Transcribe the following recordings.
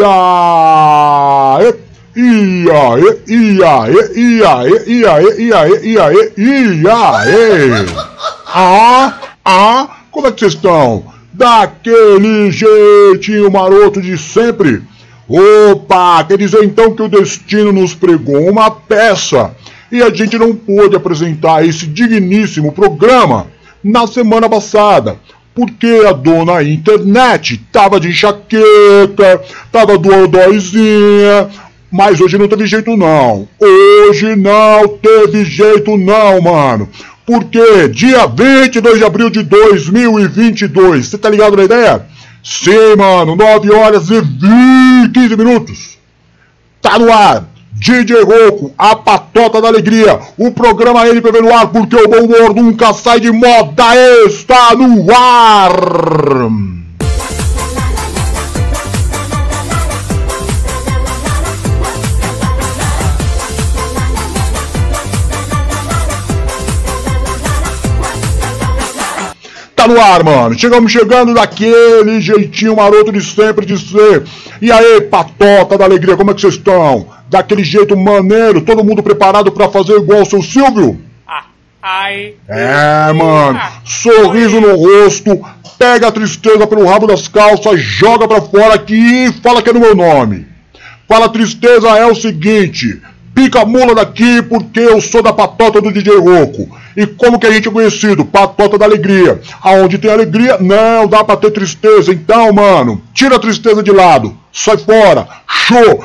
Ia! Ia, ia, ia, ia, ia, ia, ia, Ah, ah, como é que vocês estão? Daquele jeitinho maroto de sempre? Opa, quer dizer então que o destino nos pregou uma peça e a gente não pôde apresentar esse digníssimo programa na semana passada porque a dona internet tava de enxaqueca, tava dodóizinha, mas hoje não teve jeito não. Hoje não teve jeito não, mano. Porque dia 22 de abril de 2022, você tá ligado na ideia? Sim, mano, 9 horas e 20, 15 minutos. Tá no ar. DJ Roco, a patota da alegria. O programa NPV no ar, porque o bom humor nunca sai de moda. Está no ar. Tá no ar, mano. Chegamos chegando daquele jeitinho maroto de sempre de ser. E aí, patota da alegria, como é que vocês estão? Daquele jeito maneiro, todo mundo preparado para fazer igual o seu Silvio? Ah, ai. É, mano. Sorriso no rosto, pega a tristeza pelo rabo das calças, joga pra fora aqui e fala que é no meu nome. Fala tristeza é o seguinte, pica a mula daqui porque eu sou da patota do DJ Roco. E como que a gente é conhecido? Patota da alegria. Aonde tem alegria, não dá pra ter tristeza. Então, mano, tira a tristeza de lado. Sai fora. Show.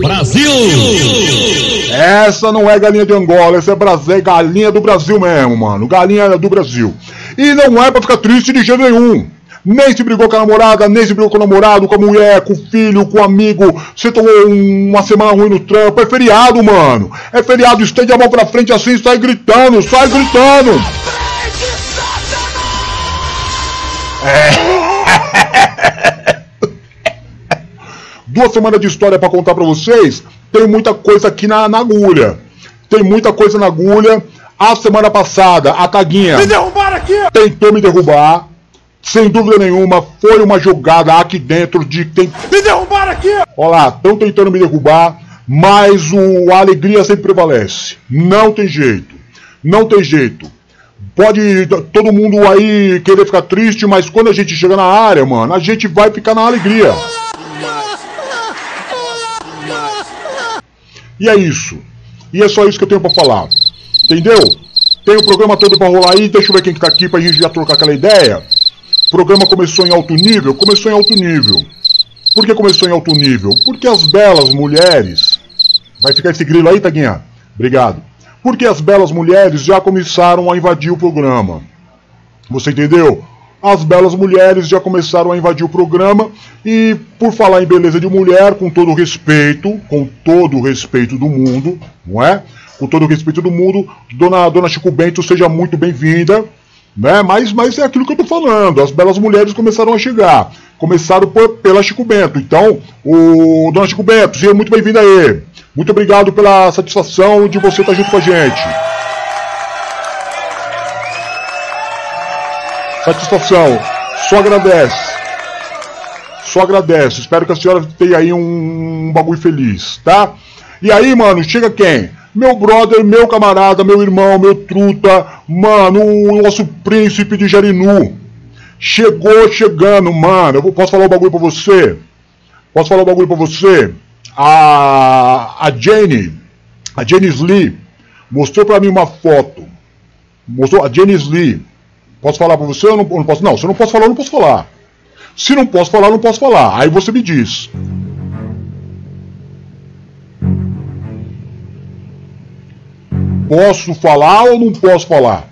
Brasil! Essa não é galinha de Angola, essa é, Brasil, é galinha do Brasil mesmo, mano. Galinha do Brasil. E não é pra ficar triste de jeito nenhum. Nem se brigou com a namorada, nem se brigou com o namorado, com a mulher, com o filho, com o amigo. Você tomou uma semana ruim no trampo. É feriado, mano. É feriado. Estende a mão pra frente assim, sai gritando, sai gritando. É. Duas semanas de história para contar para vocês. Tem muita coisa aqui na, na agulha. Tem muita coisa na agulha. A semana passada, a Taguinha. Me derrubaram aqui! Tentou me derrubar sem dúvida nenhuma, foi uma jogada aqui dentro de tem. Me derrubaram aqui! Olha lá, estão tentando me derrubar, mas o, a alegria sempre prevalece. Não tem jeito. Não tem jeito. Pode todo mundo aí querer ficar triste, mas quando a gente chega na área, mano, a gente vai ficar na alegria. E é isso. E é só isso que eu tenho para falar. Entendeu? Tem o programa todo para rolar aí, deixa eu ver quem que tá aqui pra gente já trocar aquela ideia. O programa começou em alto nível? Começou em alto nível. Por que começou em alto nível? Porque as belas mulheres. Vai ficar esse grilo aí, Taguinha? Obrigado. Porque as belas mulheres já começaram a invadir o programa. Você entendeu? As belas mulheres já começaram a invadir o programa e, por falar em beleza de mulher, com todo o respeito, com todo o respeito do mundo, não é? Com todo o respeito do mundo, dona, dona Chico Bento, seja muito bem-vinda. Né? Mas, mas é aquilo que eu tô falando. As belas mulheres começaram a chegar. Começaram por, pela Chico Bento. Então, o Dona Chico Bento, seja muito bem-vinda aí. Muito obrigado pela satisfação de você estar junto com a gente. Satisfação. Só agradece. Só agradece. Espero que a senhora tenha aí um, um bagulho feliz, tá? E aí, mano, chega quem? Meu brother, meu camarada, meu irmão, meu truta, mano, o nosso príncipe de Jarinu. Chegou chegando, mano. Eu posso falar um bagulho pra você? Posso falar um bagulho pra você? A, a Jenny, a Jenny Lee, mostrou pra mim uma foto. Mostrou a Jenny Lee. Posso falar pra você ou não, não posso? Não, se eu não posso falar, eu não posso falar. Se não posso falar, não posso falar. Aí você me diz. Posso falar ou não posso falar?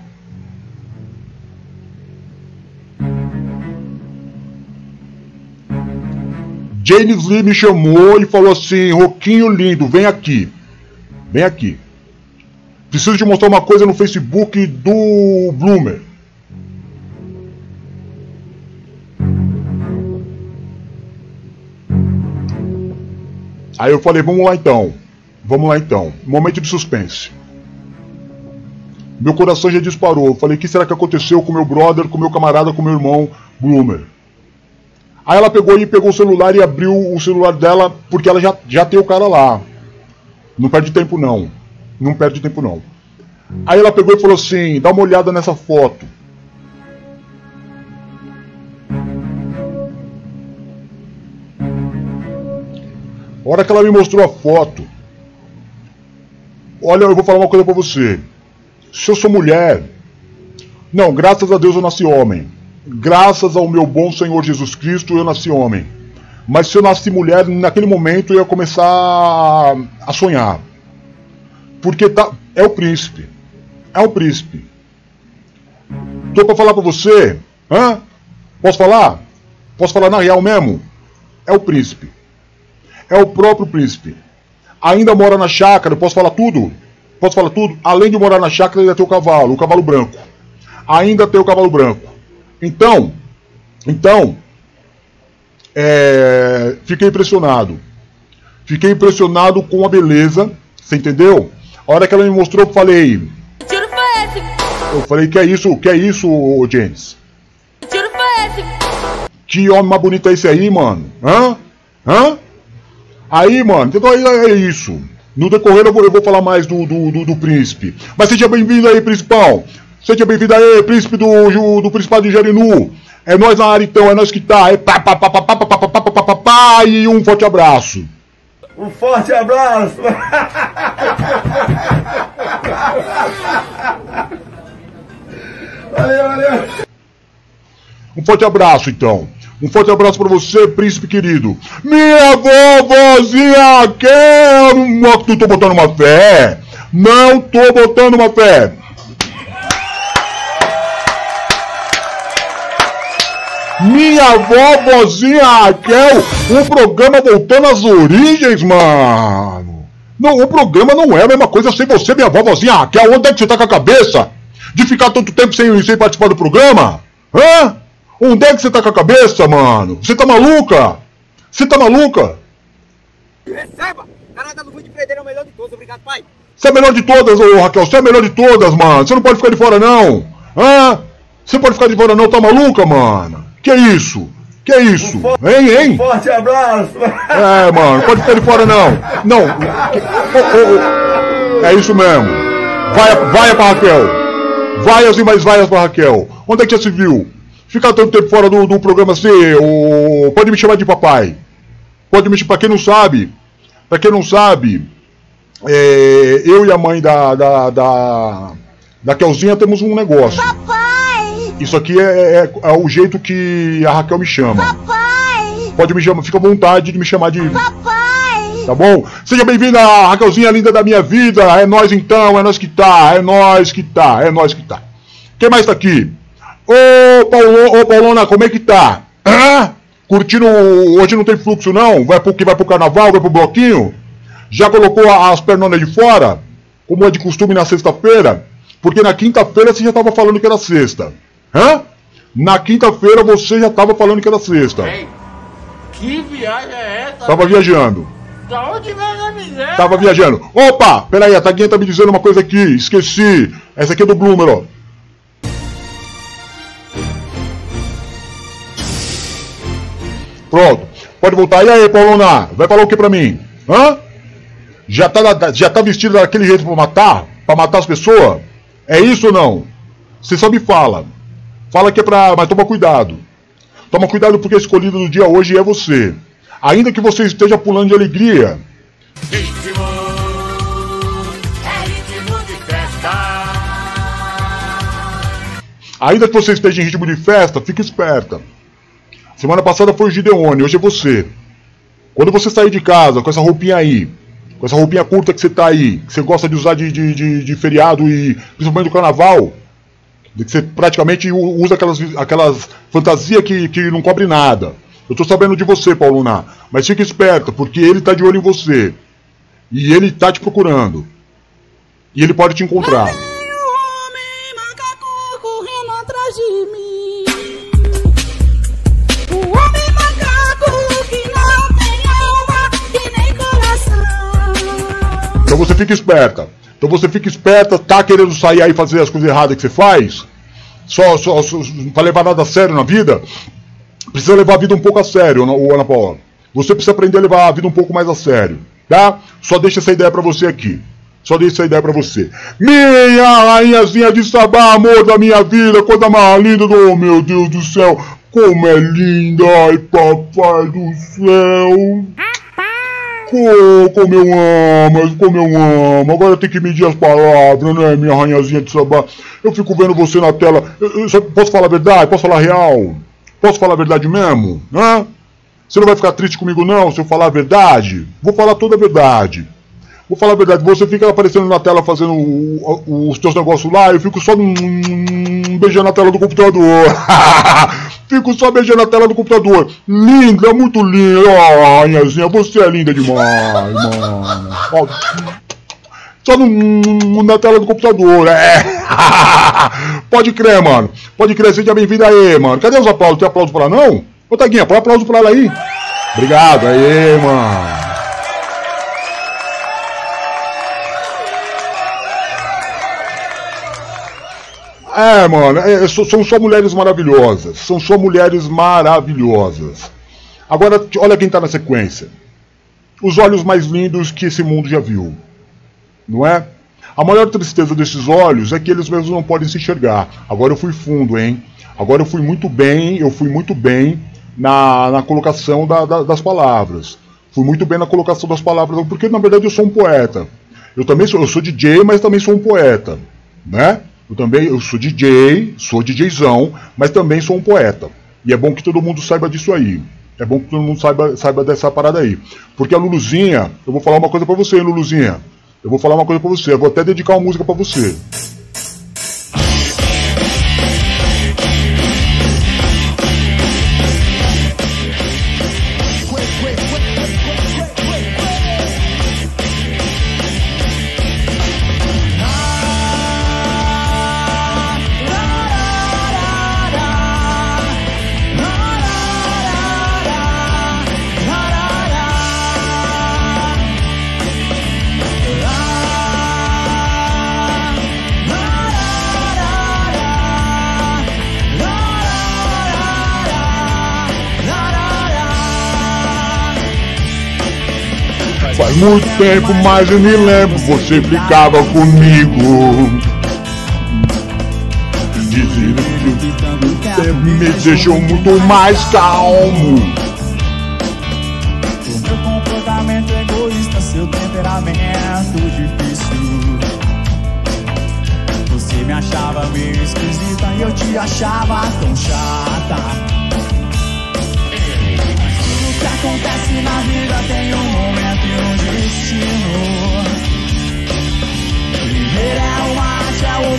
James Lee me chamou e falou assim: Roquinho lindo, vem aqui. Vem aqui. Preciso te mostrar uma coisa no Facebook do Bloomer. Aí eu falei, vamos lá então. Vamos lá então. Momento de suspense. Meu coração já disparou. Eu falei, o que será que aconteceu com meu brother, com meu camarada, com meu irmão Bloomer? Aí ela pegou e pegou o celular e abriu o celular dela, porque ela já, já tem o cara lá. Não perde tempo não. Não perde tempo não. Aí ela pegou e falou assim: dá uma olhada nessa foto. A hora que ela me mostrou a foto, olha, eu vou falar uma coisa pra você. Se eu sou mulher, não, graças a Deus eu nasci homem. Graças ao meu bom Senhor Jesus Cristo eu nasci homem. Mas se eu nasci mulher, naquele momento eu ia começar a sonhar. Porque tá, é o príncipe. É o príncipe. Tô pra falar pra você? Hã? Posso falar? Posso falar na real mesmo? É o príncipe. É o próprio príncipe. Ainda mora na chácara, posso falar tudo? Posso falar tudo? Além de morar na chácara, ainda tem o cavalo, o cavalo branco. Ainda tem o cavalo branco. Então, então, é, fiquei impressionado. Fiquei impressionado com a beleza, você entendeu? A hora que ela me mostrou, eu falei. tiro foi esse? Eu falei, que é isso, que é isso, James? tiro foi esse? Que homem mais bonito é esse aí, mano? Hã? Hã? Aí, mano, então aí é isso. No decorrer eu vou, eu vou falar mais do, do, do, do príncipe. Mas seja bem-vindo aí, principal. Seja bem-vindo aí, príncipe do, do Principado de Jarinu. É nós na área então, é nós que tá. É pá, pá, pá, pá, pá, pá, pá, pá, pá, pá, pá, e um forte abraço. Um forte abraço! valeu, valeu! Um forte abraço então. Um forte abraço para você, príncipe querido. Minha vovozinha quer. Não tô botando uma fé. Não tô botando uma fé. Minha vovozinha Raquel, um programa voltando às origens, mano. Não, o programa não é a mesma coisa sem você, minha vovozinha Raquel. Onde é que você tá com a cabeça? De ficar tanto tempo sem, sem participar do programa? Hã? Onde é que você tá com a cabeça, mano? Você tá maluca? Você tá maluca? Receba! Canada do Vídeo Freire é o melhor de todos, obrigado, pai. Você é a melhor de todas, ô Raquel. Você é a melhor de todas, mano. Você não pode ficar de fora, não. Hã? Você pode ficar de fora, não. Tá maluca, mano? Que isso? Que isso? Hein, hein? Forte abraço! É, mano, pode ficar de fora não. Não. ô, ô, ô. É isso mesmo. Vai, vai pra Raquel. Vaias e mais vaias pra Raquel. Onde é que já se viu? Ficar tanto tempo fora do, do programa assim, ô, pode me chamar de papai. Pode me chamar, pra quem não sabe, pra quem não sabe, é, eu e a mãe da, da, da, da Kelzinha temos um negócio. Papai! Isso aqui é, é- é o jeito que a Raquel me chama. Papai! Pode me chamar, fica à vontade de me chamar de Papai! Tá bom? Seja bem-vinda, Raquelzinha linda da minha vida. É nós então, é nós que tá, é nós que tá, é nós que tá. Quem mais tá aqui? Ô, Paulo, ô Paulona, como é que tá? Hã? Curtindo. Hoje não tem fluxo, não? Vai pro, que vai pro carnaval, vai pro bloquinho? Já colocou as pernonas de fora? Como é de costume na sexta-feira? Porque na quinta-feira você já tava falando que era sexta. Hã? Na quinta-feira você já tava falando que era sexta. Ei, que viagem é essa? Tava viajando. Da onde vem a miséria? Tava viajando. Opa, peraí, a Taguinha tá me dizendo uma coisa aqui, esqueci. Essa aqui é do Bloomer, ó. Pronto, pode voltar. E aí, Paulona, vai falar o que pra mim? Hã? Já tá, já tá vestido daquele jeito pra matar? Pra matar as pessoas? É isso ou não? Você só me fala. Fala que é pra. Mas toma cuidado. Toma cuidado porque a escolhida do dia hoje é você. Ainda que você esteja pulando de alegria, Ritmo, é ritmo de festa. Ainda que você esteja em ritmo de festa, fique esperta. Semana passada foi o Gideone, hoje é você. Quando você sair de casa com essa roupinha aí, com essa roupinha curta que você tá aí, que você gosta de usar de, de, de- de feriado e principalmente do carnaval, que você praticamente usa aquelas, aquelas fantasias que, que não cobre nada. Eu tô sabendo de você, Pauluna. Mas fica esperta, porque ele tá de olho em você. E ele tá te procurando. E ele pode te encontrar. Fica esperta. Então você fica esperta, tá querendo sair aí fazer as coisas erradas que você faz? Só, só, só pra levar nada a sério na vida? Precisa levar a vida um pouco a sério, Ana- Paula. Você precisa aprender a levar a vida um pouco mais a sério, tá? Só deixa essa ideia pra você aqui. Só deixa essa ideia pra você. Minha rainhazinha de sabá, amor da minha vida, coisa mais linda do oh, meu Deus do céu. Como é linda, ai papai do céu. Co- Como eu amo, como eu amo. Agora tem que medir as palavras, né, minha rainhazinha de sabá? Eu fico vendo você na tela. Eu- eu posso falar a verdade? Posso falar real? Posso falar a verdade mesmo? Hã? Você não vai ficar triste comigo, não, se eu falar a verdade? Vou falar toda a verdade. Vou falar a verdade, você fica aparecendo na tela fazendo o- o- os teus negócios lá, eu fico só hum, beijando a tela do computador. fico só beijando a tela do computador. Linda, muito linda. Oh, Anhazinha, você é linda demais, mano. Ó, Só no- na tela do computador, é. Pode crer, mano. Pode crer, seja bem-vindo aí, mano. Cadê os aplausos? Tem aplauso pra ela, não? Ô, Taguinha, põe aplauso pra ela aí. Obrigado, aí, mano. É, mano, é, so- são só mulheres maravilhosas. São só mulheres maravilhosas. Agora, olha quem tá na sequência. Os olhos mais lindos que esse mundo já viu. Não é? A maior tristeza desses olhos é que eles mesmos não podem se enxergar. Agora eu fui fundo, hein? Agora eu fui muito bem, eu fui muito bem na, na colocação da- da- das palavras. Fui muito bem na colocação das palavras, porque na verdade eu sou um poeta. Eu também sou, eu sou DJ, mas também sou um poeta, né? Eu também eu sou DJ, sou DJzão, mas também sou um poeta. E é bom que todo mundo saiba disso aí. É bom que todo mundo saiba, saiba dessa parada aí. Porque a Luluzinha, eu vou falar uma coisa pra você, Luluzinha. Eu vou falar uma coisa pra você, eu vou até dedicar uma música pra você. Faz muito tempo, mas eu me lembro, você ficava comigo. Que você me deixou muito mais calmo. O meu comportamento egoísta, seu temperamento difícil. Você me achava meio esquisita e eu te achava tão chata.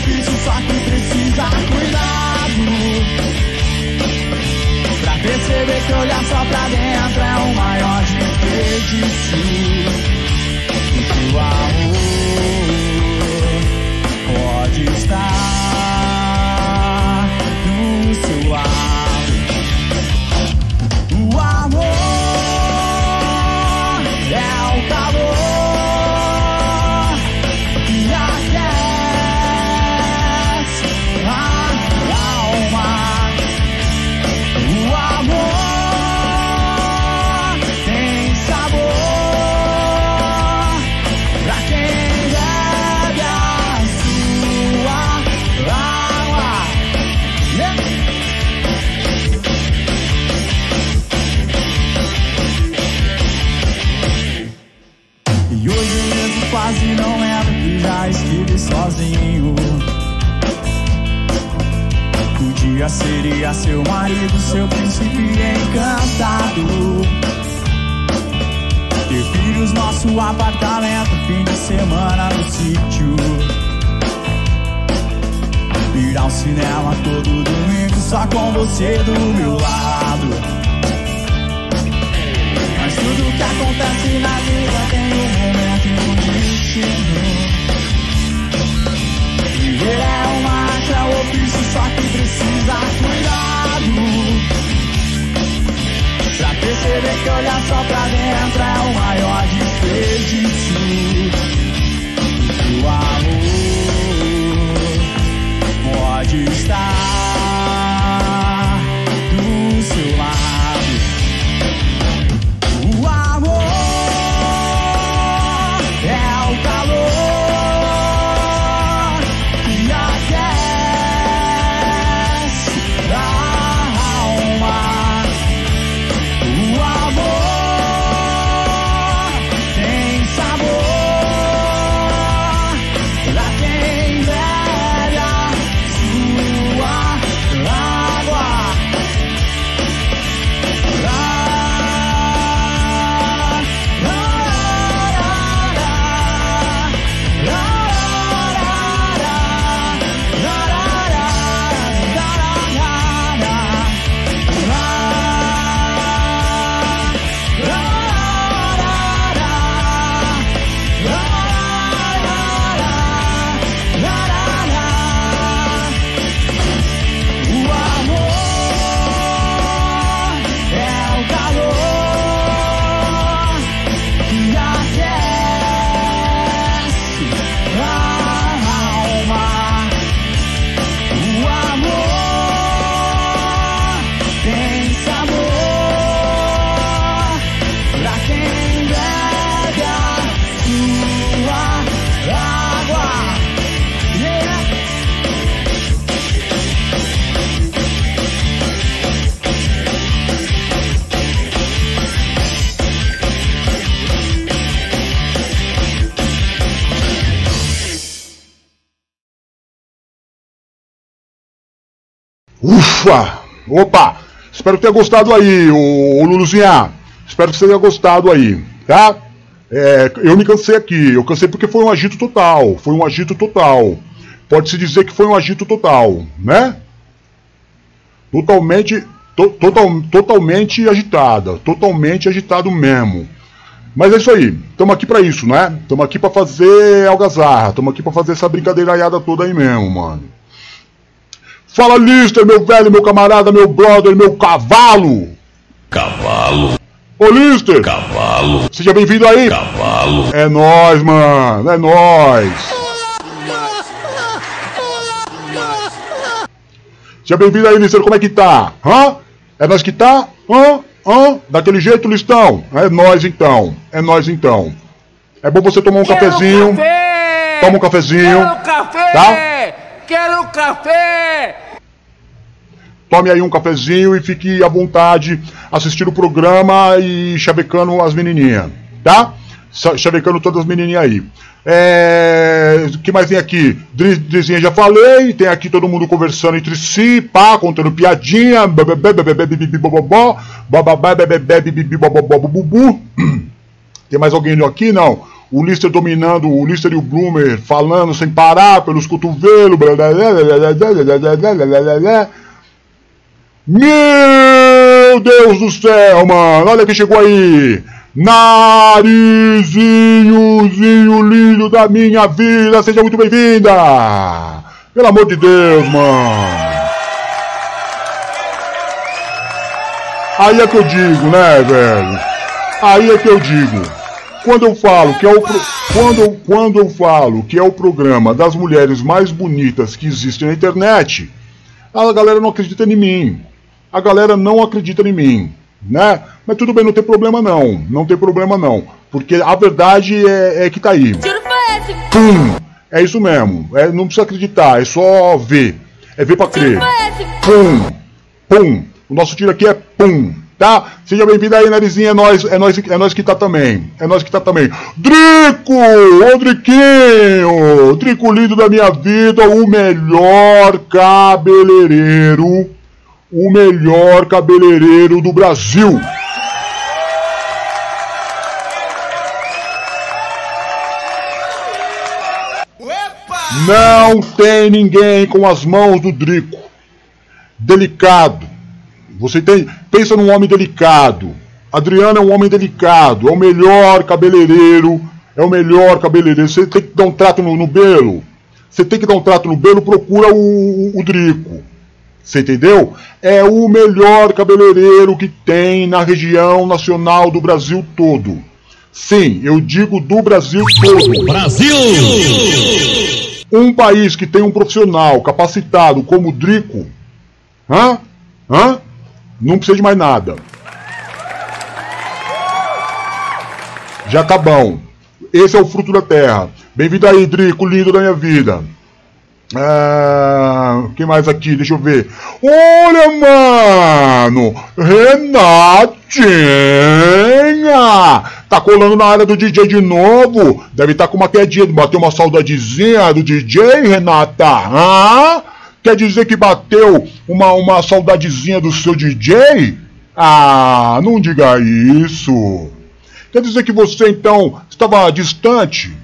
Ofício, só que precisa cuidado. Pra perceber que olhar só pra dentro é o maior desperdício. O seu amor pode estar no seu lado. O amor é o calor dia seria seu marido, seu príncipe encantado. Ter filhos, nosso apartamento, fim de semana no sítio. Ir ao cinema todo domingo, só com você do meu lado. Mas tudo que acontece na vida tem um momento e um destino. Viver é só que precisa cuidado. Pra perceber é que olhar só pra dentro é o maior desperdício. Ufa! Opa! Espero tenha gostado aí, o Luluzinha. Espero que você tenha gostado aí, tá? É, eu me cansei aqui. Eu cansei porque foi um agito total. Foi um agito total. Pode-se dizer que foi um agito total, né? Totalmente, to, total, totalmente agitada. Totalmente agitado mesmo. Mas é isso aí. Estamos aqui pra isso, né? Estamos aqui pra fazer algazarra. Estamos aqui pra fazer essa brincadeiraiada toda aí mesmo, mano. Fala Lister, meu velho, meu camarada, meu brother, meu cavalo! Cavalo, Ô Lister! cavalo, Seja bem-vindo aí! cavalo. É nóis, mano, é nóis! Seja bem-vindo aí, Lister, como é que tá? Hã? É nós que tá? Hã? Hã? Daquele jeito, Listão? É nós então, é nós então. É bom você tomar um cafezinho, café! toma um cafezinho, Quero café! tá? Quero café! Tome aí um cafezinho e fique à vontade assistindo o programa e chavecando as menininhas, tá? Cha- Chavecando todas as menininhas aí. É... Que mais tem aqui? Dri- Drizinha já falei, tem aqui todo mundo conversando entre si, pá, contando piadinha. Tem mais alguém aqui? Não. O Lister dominando, o Lister e o Bloomer falando sem parar pelos cotovelos. blá, blá, blá, blá, blá, blá, blá, blá, blá, blá, blá. Meu Deus do céu, mano! Olha quem chegou aí! Narizinhozinho lindo da minha vida! Seja muito bem-vinda! Pelo amor de Deus, mano! Aí é que eu digo, né, velho? Aí é que eu digo. Quando eu falo que é o pro- quando, quando eu falo que é o programa das mulheres mais bonitas que existem na internet, a galera não acredita em mim. A galera não acredita em mim, né? Mas tudo bem, não tem problema não. Não tem problema não. Porque a verdade é, é que tá aí. Pum! É isso mesmo. É, não precisa acreditar, é só ver. É ver pra crer. Pum! Pum! O nosso tiro aqui é pum! Tá? Seja bem-vindo aí, Narizinho. É nós, é, nós, é nós que tá também. É nós que tá também. Drico! Ô, Driquinho! Drico lindo da minha vida, o melhor cabeleireiro. O melhor cabeleireiro do Brasil. Não tem ninguém com as mãos do Drico. Delicado. Você tem, pensa num homem delicado. Adriano é um homem delicado, é o melhor cabeleireiro, é o melhor cabeleireiro. Você tem que dar um trato no, no belo. Você tem que dar um trato no belo, procura o, o, o Drico. Você entendeu? É o melhor cabeleireiro que tem na região nacional do Brasil todo. Sim, eu digo do Brasil todo. Brasil! Um país que tem um profissional capacitado como o Drico, hã? Hã? Não precisa de mais nada. Já tá bom. Esse é o fruto da terra. Bem-vindo aí, Drico, lindo da minha vida. Quem mais aqui? Deixa eu ver. Olha, mano! Renatinha! Tá colando na área do DJ de novo? Deve estar tá com uma quedinha, bateu uma saudadezinha do DJ, Renata? Hã? Quer dizer que bateu uma, uma saudadezinha do seu DJ? Ah, não diga isso. Quer dizer que você então estava distante?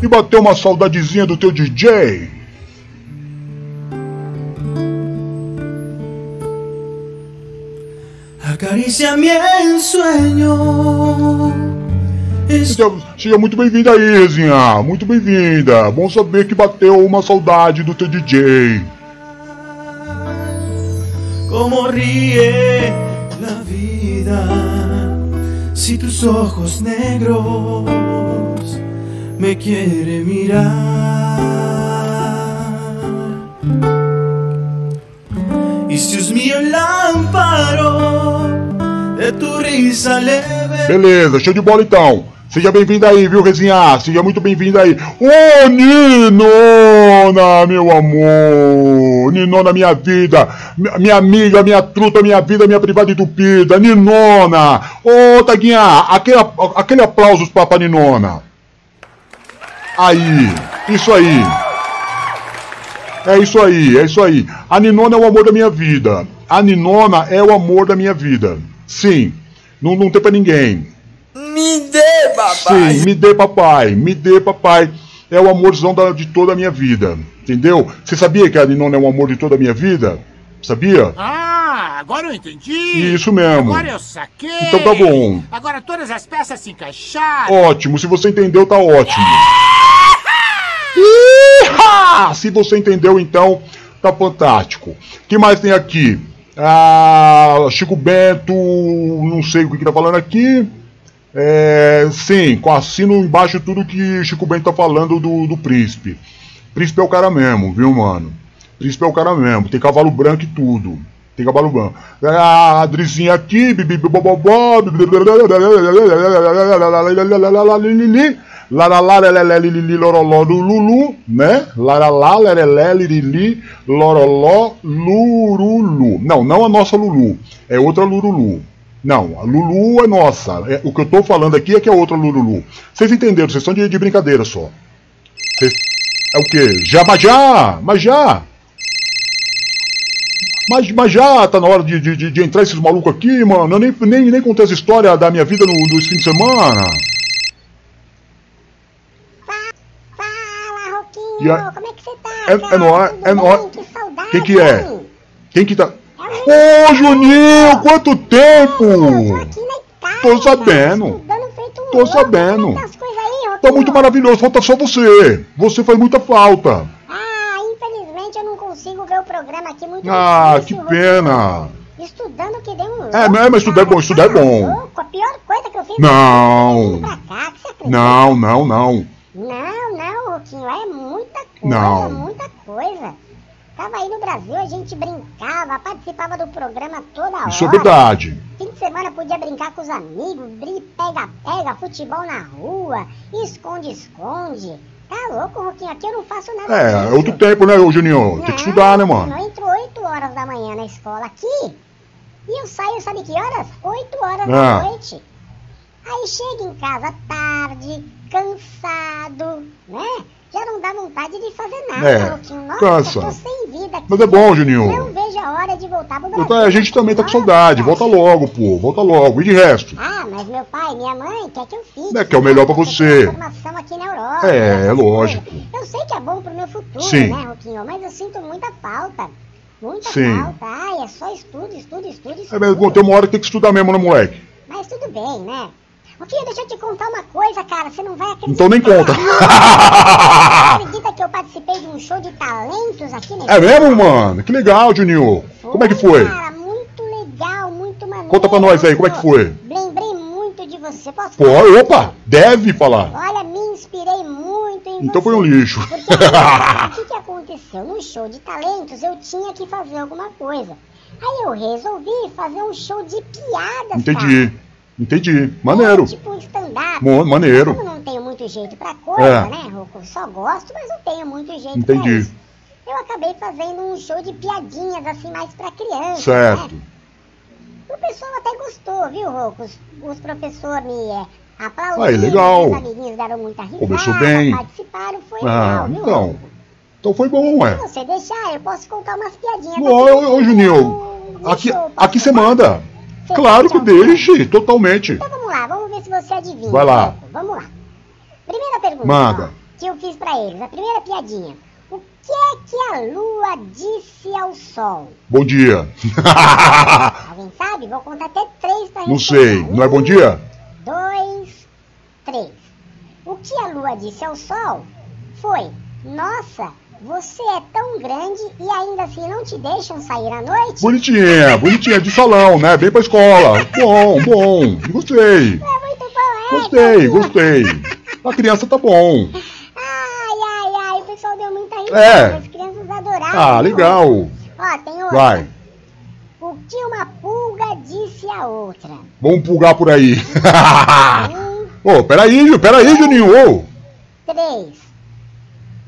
E bateu uma saudadezinha do teu DJ? Acaricia mi sueño. Seja, seja muito bem-vinda aí, Rezinha. Muito bem-vinda. Bom saber que bateu uma saudade do teu DJ. Como ríe la vida si tus ojos negros me quieren mirar. Os mío lámparo de tu risa leve. Beleza, show de bola então. Seja bem-vinda aí, viu, Rezinha? Seja muito bem-vinda aí. Ô, Ninona, meu amor! Ninona, minha vida! Mi- Minha amiga, minha truta, minha vida, minha privada entupida! Ninona! Ô, Taguinha, aquele, aquele aplauso pra, pra Ninona. Aí, isso aí. É isso aí, é isso aí. A Ninona é o amor da minha vida. A Ninona é o amor da minha vida. Sim, não, não tem pra ninguém. Me dê, papai. Sim, me dê papai, me dê papai. É o amorzão da- de toda a minha vida. Entendeu? Você sabia que a Ninona é o amor de toda a minha vida? Sabia? Ah, agora eu entendi. Isso mesmo. Agora eu saquei. Então tá bom. Agora todas as peças se encaixaram. Ótimo, se você entendeu, tá ótimo. Iha! Se você entendeu, então, tá fantástico. O que mais tem aqui? Ah, Chico Bento, não sei o que, que tá falando aqui. É, sim, com assino embaixo tudo que Chico Bento tá falando do, do príncipe. Príncipe é o cara mesmo, viu, mano? Príncipe é o cara mesmo, tem cavalo branco e tudo. Tem cavalo branco. É, A Adrizinha aqui, bibi, bobobó, laralá, lelelé, lilili, loroló, lululu, né? Laralá, lelelé, lilili, loroló, lurulu. Não, não a nossa Lulu, é outra Lurulu. Não, a Lulu é nossa. É, o que eu tô falando aqui é que é outra Lululu. Vocês entenderam, vocês são de, de brincadeira só. Vocês- é o quê? Já, mas já, mas já. Mas, mas já tá na hora de, de, de- entrar esses malucos aqui, mano. Eu nem, nem, nem contei essa história da minha vida no, no fim de semana. Fala, Roquinho, a- como é que você tá? É- é nóis, é nóis. Que saudade, Quem que é? hein? Quem que tá. É Ô, Juninho, quanto tempo! Itália, Tô sabendo. Tô sabendo. É tá? Tá muito maravilhoso, falta só você. Você faz muita falta. Ah, infelizmente eu não consigo ver o programa aqui muito Ah, que difícil, pena. Estudando que deu um louco. É, mas- mas estudar é bom, estudar é tá bom. louco. A pior coisa que eu fiz Não. pra cá, que você acredita? Não, não, não. Não, não, Roquinho, é muita coisa, Não. muita coisa. Tava aí no Brasil, a gente brincava, participava do programa toda hora. Isso é verdade. Fim de semana podia brincar com os amigos, pega-pega, futebol na rua, esconde-esconde. Tá louco, Roquinho? Aqui eu não faço nada É, é outro tempo, né, ô Juninho? Tem que estudar, né, mano? Eu entro 8 horas da manhã na escola aqui e eu saio, sabe que horas? 8 horas Ah. da noite. Aí chego em casa tarde, cansado, né? Já não dá vontade de fazer nada, É. Nossa, cansa. tô sem vida aqui. Mas é bom, Juninho. Não vejo a hora de voltar pro Brasil. Eu- A gente também tá com saudade. Volta logo, pô. Volta logo. E de resto? Ah, mas meu pai e minha mãe quer que eu fique. É, que é o melhor pra eu você. formação aqui na Europa. É, essas é lógico. Eu sei que é bom pro meu futuro, Sim. né, Roquinho? Mas eu sinto muita falta. Muita Sim. falta. Ai, é só estudo, estudo, estudo, É, estudo. mas bom, tem uma hora que tem que estudar mesmo, né, moleque? Mas tudo bem, né? Roquinho, deixa eu te contar uma coisa, cara. Você não vai acreditar. Então nem conta. Você acredita que eu participei de um show de talentos aqui nesse É mesmo, mano? Que legal, Juninho. Como é que foi? Cara, muito legal, muito maneiro. Conta pra nós aí, como é que foi? Lembrei muito de você. Posso Pô, falar? opa, deve falar. Olha, me inspirei muito em Então você. foi um lixo. Porque o que, que aconteceu? No show de talentos eu tinha que fazer alguma coisa. Aí eu resolvi fazer um show de piadas, Entendi. cara. Entendi. Maneiro. É, tipo um stand-up. Mo- maneiro. Como não tenho muito jeito pra coisa, É. né, Rocco? Só gosto, mas não tenho muito jeito Entendi. pra isso. Eu acabei fazendo um show de piadinhas, assim, mais pra criança, Certo. né? O pessoal até gostou, viu, Rocco? Os, os professores me é, aplaudiram, Aí, legal. os amiguinhos deram muita risada, Começou bem. participaram, foi Ah, legal, viu, então. Rocco? Então foi bom, Se ué. você deixar, eu posso contar umas piadinhas. Ô, ô, ô, Juninho, aqui, aqui você manda. Claro que deixe, totalmente. Então vamos lá, vamos ver se você adivinha. Vai lá. Vamos lá. Primeira pergunta Manda. ó, que eu fiz pra eles. A primeira piadinha. O que é que a lua disse ao sol? Bom dia. Alguém sabe? Vou contar até três pra Não sei. Não é bom dia? Dois, três. O que a lua disse ao sol foi: Nossa, você é tão grande e ainda assim não te deixam sair à noite? Bonitinha, bonitinha, de salão, né? Bem pra escola. Bom, bom. Gostei. É muito bom, é? Gostei, gostei. A criança tá bom. Ai, ai, ai, o pessoal deu muita risada. É. As crianças adoraram. Ah, legal. Ó, tem outra. Vai. O que uma pulga disse a outra? Vamos pulgar por aí. Um, Ô, peraí, peraí, Juninho. Ô. três.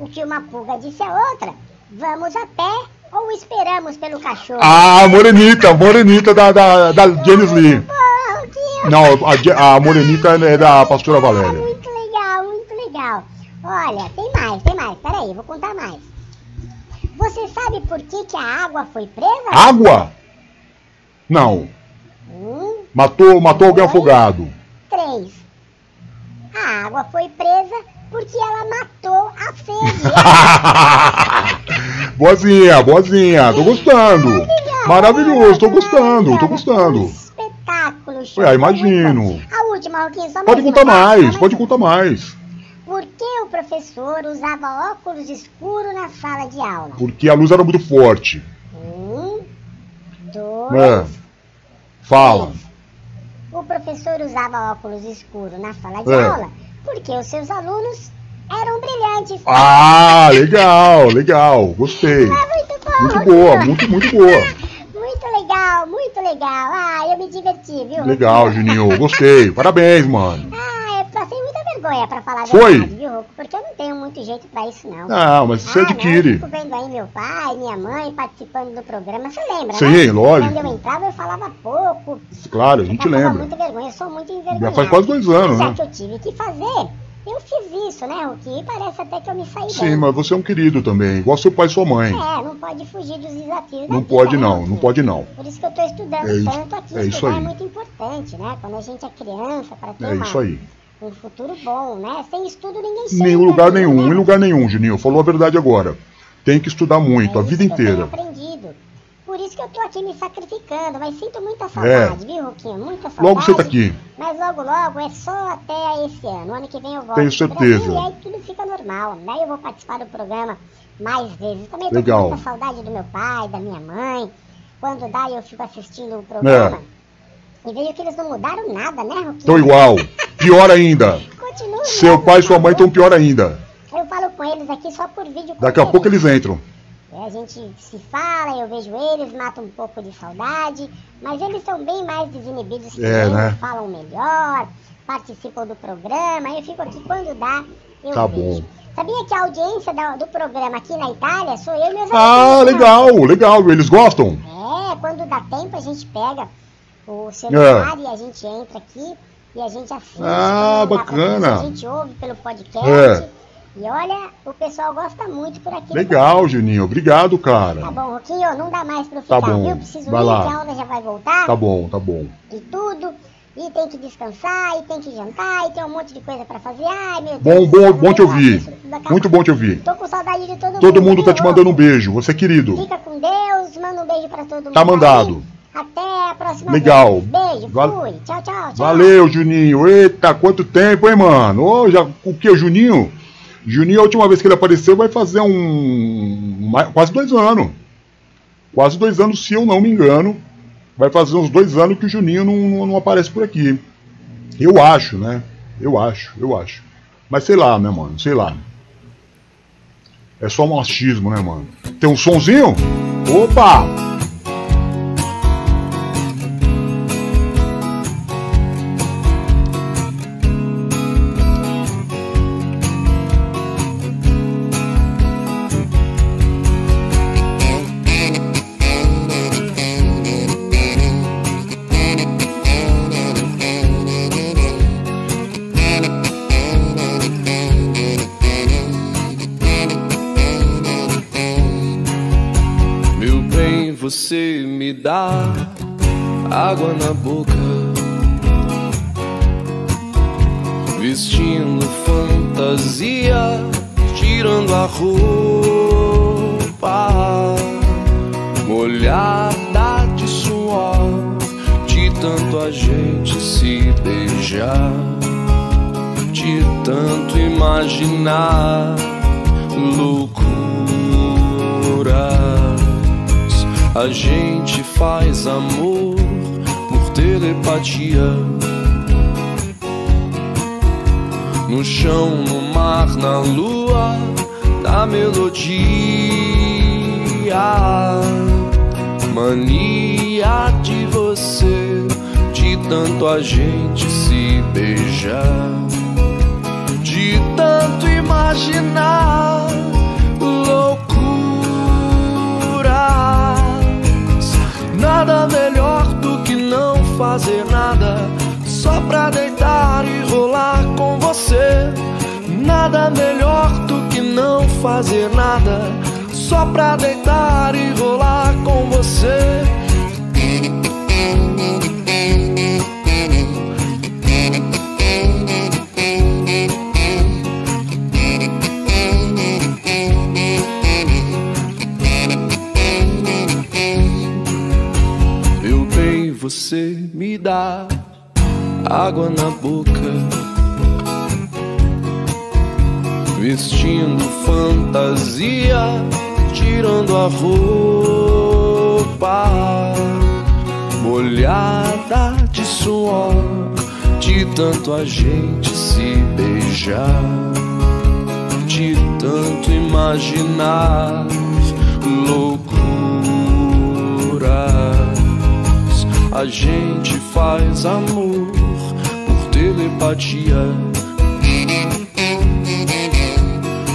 O que uma pulga disse a outra? Vamos a pé ou esperamos pelo cachorro? Ah, morenita, morenita da, da, da Janis Lee. Não, a, a morenita é da pastora Ah, Valéria. muito legal, muito legal. Olha, tem mais, tem mais. Peraí, vou contar mais. Você sabe por que, que a água foi presa? Água? Não. Um, Matou, matou alguém afogado. três. A água foi presa porque ela matou a sede. boazinha, boazinha. Tô gostando. Maravilhoso, tô gostando, tô gostando. espetáculo, show. Ué, imagino. A última, Roquinho, só Pode contar mais, pode contar mais. Por que o professor usava óculos escuros na sala de aula? Porque a luz era muito forte. Um, dois, É. Fala. três. O professor usava óculos escuros na sala de É. aula porque os seus alunos eram brilhantes. Ah, legal, legal. Gostei. Ah, muito bom. Muito boa, muito, muito boa. Muito legal, muito legal. Ah, eu me diverti, viu? Legal? Juninho. Gostei. Parabéns, mano. Ah, vergonha pra falar a Foi? verdade, viu, Roco? Porque eu não tenho muito jeito pra isso, não. Não, mas você Ah, adquire. Eu fico vendo aí meu pai, minha mãe participando do programa. Você lembra, Sim, né? lógico. Quando eu entrava, eu falava pouco. Claro, a gente eu lembra. muita vergonha. Eu sou muito Já envergonhada. faz quase dois anos, Já né? que eu tive que fazer, eu fiz isso, né, Roque? E parece até que eu me saí Sim, bem. mas você é um querido também, igual seu pai e sua mãe. É, não pode fugir dos desafios Não vida, pode né, não, não pode não. Por isso que eu tô estudando É tanto aqui. é isso aí. é muito importante, né? Quando a gente é criança, para ter É uma- isso aí. Um futuro bom, né? Sem estudo ninguém chega. Lugar né? nenhum, em lugar nenhum, Juninho. Falou a verdade agora. Tem que estudar muito, a É vida que eu inteira. tenho aprendido. Por isso que eu tô aqui me sacrificando, mas sinto muita saudade, viu, Roquinho? Muita saudade. É. Logo você tá aqui. Mas logo, logo é só até esse ano. Ano que vem eu volto Tenho certeza. Brasil, e aí tudo fica normal. Daí eu vou participar do programa mais vezes. Também tô Legal. com muita saudade do meu pai, da minha mãe. Quando dá, eu fico assistindo o programa. É. E vejo que eles não mudaram nada, né, Roquinho? Tô igual. Pior ainda. Continua Seu mesmo, pai e sua mãe tá estão pior ainda. Eu falo com eles aqui só por vídeo Daqui a pouco eles entram. A gente se fala, eu vejo eles, mato um pouco de saudade, mas eles são bem mais desinibidos que É, eu, né? falam melhor, participam do programa, eu fico aqui quando dá, eu Tá vejo. bom. Sabia que a audiência da- do programa aqui na Itália sou eu e meus Ah, amigos, né? legal, legal. Eles gostam? É, quando dá tempo a gente pega o celular e a gente entra aqui e a gente assiste. Ah, pra bacana. A gente ouve pelo podcast. É. E olha, o pessoal gosta muito por aqui. Legal, Juninho. Obrigado, Tá cara. bom, Roquinho, não dá mais pra eu ficar, Tá bom, viu? Preciso vai ir, lá. que a aula já vai voltar. Tá bom, tá bom. E tudo. E tem que descansar, e tem que jantar, e tem um monte de coisa pra fazer. Ai, meu Bom, Deus. bom, céu, bom te ouvir. Muito bom te ouvir. Tô com saudade de todo mundo. Todo mundo tá viu, te mandando um beijo. Você é querido. Fica com Deus, manda um beijo pra todo mundo. Tá mandado. aí. Até a próxima Legal. vez. Beijo, Val- fui. Tchau, tchau, tchau. Valeu, Juninho. Eita, quanto tempo, hein, mano? Ô, já, o que, Juninho? Juninho, a última vez que ele apareceu, vai fazer um. quase dois anos. Quase dois anos, se eu não me engano. Vai fazer uns dois anos que o Juninho não, não, não aparece por aqui. Eu acho, né? Eu acho, eu acho. Mas sei lá, né, mano? Sei lá. É só machismo, né, mano? Tem um sonzinho? Opa! Na boca, vestindo fantasia, tirando a roupa, molhada de suor, de tanto a gente se beijar, de tanto imaginar loucuras. A gente faz amor telepatia. No chão, no mar, na lua, da melodia. Mania de você, de tanto a gente se beijar de tanto imaginar loucuras. Nada melhor do que não fazer nada, só pra deitar e rolar com você. Nada melhor do que não fazer nada, só pra deitar e rolar com você. Água na boca, vestindo fantasia, tirando a roupa, molhada de suor, de tanto a gente se beijar, de tanto imaginar loucuras. A gente faz amor telepatia.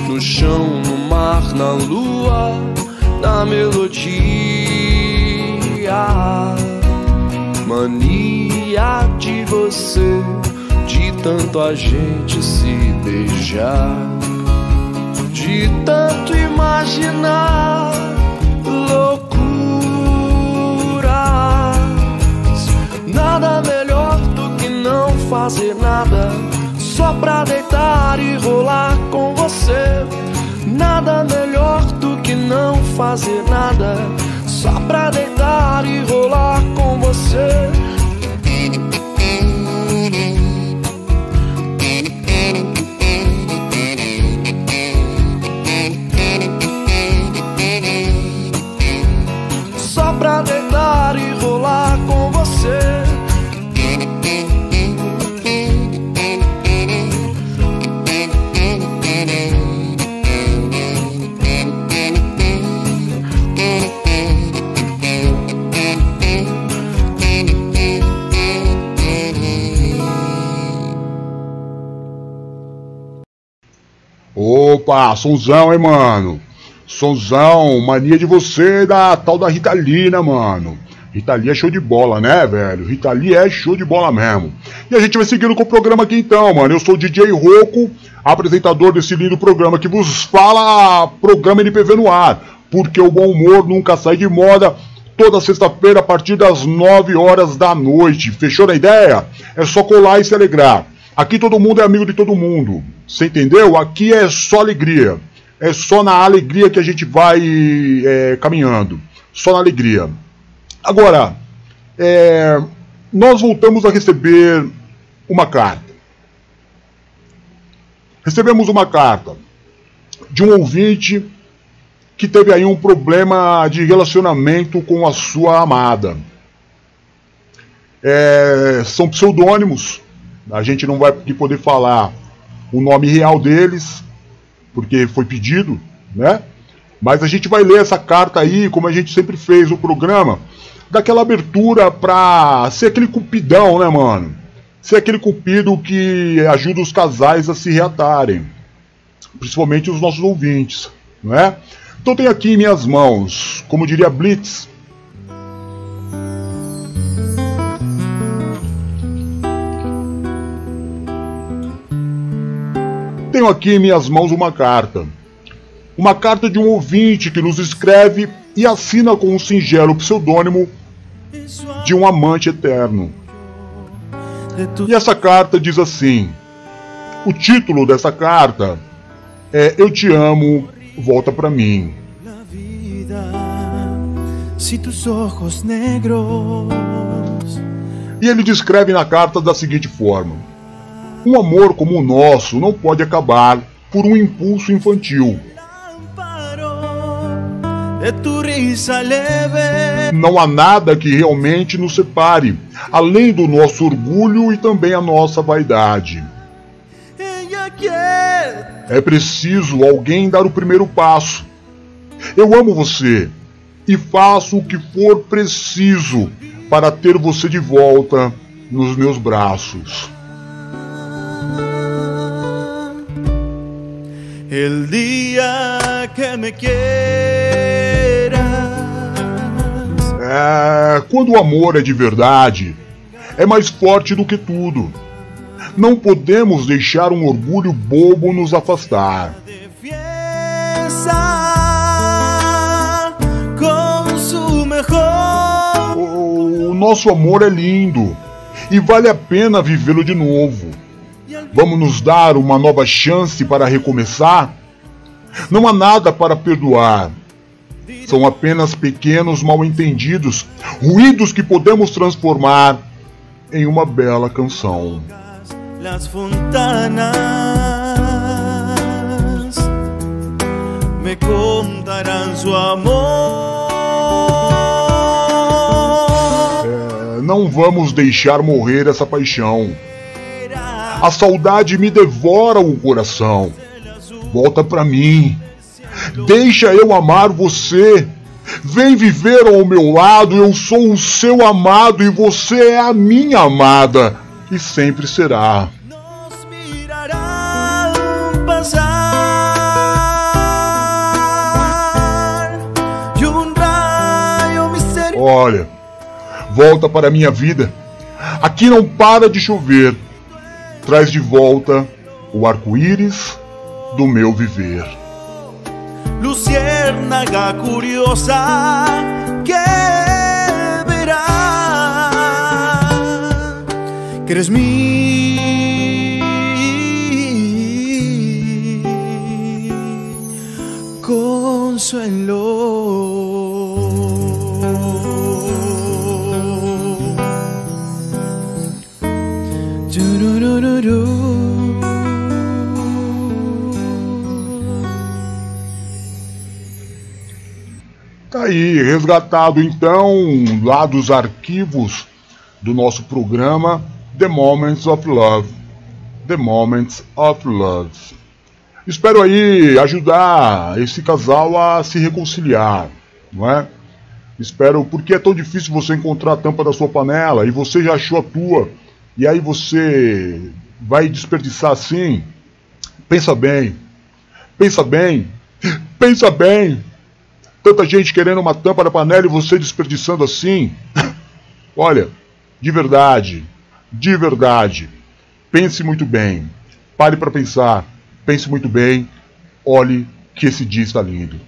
No chão, no mar, na lua, na melodia. Mania de você, de tanto a gente se beijar, de tanto imaginar loucuras. Nada melhor fazer nada, só pra deitar e rolar com você. Nada melhor do que não fazer nada, só pra deitar e rolar com você. Opa, sonzão, hein, mano? Sonzão, mania de você da tal da Rita Lee, né, mano? Rita Lee é show de bola, né, velho? Rita Lee é show de bola mesmo. E a gente vai seguindo com o programa aqui então, mano. Eu sou o DJ Roco, apresentador desse lindo programa que vos fala programa NPV no ar. Porque o bom humor nunca sai de moda. Toda sexta-feira a partir das 9 horas da noite. Fechou na ideia? É só colar e se alegrar. Aqui todo mundo é amigo de todo mundo. Você entendeu? Aqui é só alegria. É só na alegria que a gente vai é, caminhando. Só na alegria. Agora, é, nós voltamos a receber uma carta. Recebemos uma carta de um ouvinte que teve aí um problema de relacionamento com a sua amada. É, são pseudônimos, a gente não vai poder falar o nome real deles, porque foi pedido, né? Mas a gente vai ler essa carta aí, como a gente sempre fez no programa, daquela abertura pra ser aquele cupidão, né, mano? Ser aquele cupido que ajuda os casais a se reatarem. Principalmente os nossos ouvintes, não é? Então tem aqui em minhas mãos, como diria Blitz, Tenho aqui em minhas mãos uma carta. Uma carta de um ouvinte que nos escreve e assina com um singelo pseudônimo de um amante eterno. E essa carta diz assim: o título dessa carta é Eu te amo, volta pra mim. E ele descreve na carta da seguinte forma: Um amor como o nosso não pode acabar por um impulso infantil. Não há nada que realmente nos separe, além do nosso orgulho e também a nossa vaidade. É preciso alguém dar o primeiro passo. Eu amo você e faço o que for preciso para ter você de volta nos meus braços. El día que me quieras. É, quando o amor é de verdade, é mais forte do que tudo. Não podemos deixar um orgulho bobo nos afastar. O nosso amor é lindo e vale a pena vivê-lo de novo. Vamos nos dar uma nova chance para recomeçar? Não há nada para perdoar. São apenas pequenos mal-entendidos, ruídos que podemos transformar em uma bela canção. Las fontanas me contarán su amor. É, não vamos deixar morrer essa paixão. A saudade me devora o coração. Volta pra mim. Deixa eu amar você. Vem viver ao meu lado. Eu sou o seu amado e você é a minha amada. E sempre será. Nos misterioso. Olha, volta para a minha vida. Aqui não para de chover. Traz de volta o arco-íris do meu viver. Luciérnaga curiosa que verá que eres consuelo. Aí, resgatado então lá dos arquivos do nosso programa The Moments of Love. The Moments of Love. Espero aí ajudar esse casal a se reconciliar, não é? Espero, porque é tão difícil você encontrar a tampa da sua panela e você já achou a tua, e aí você vai desperdiçar assim? Pensa bem, pensa bem, pensa bem. Tanta gente querendo uma tampa da panela e você desperdiçando assim. Olha, de verdade, de verdade, pense muito bem. Pare para pensar, pense muito bem. Olhe que esse dia está lindo.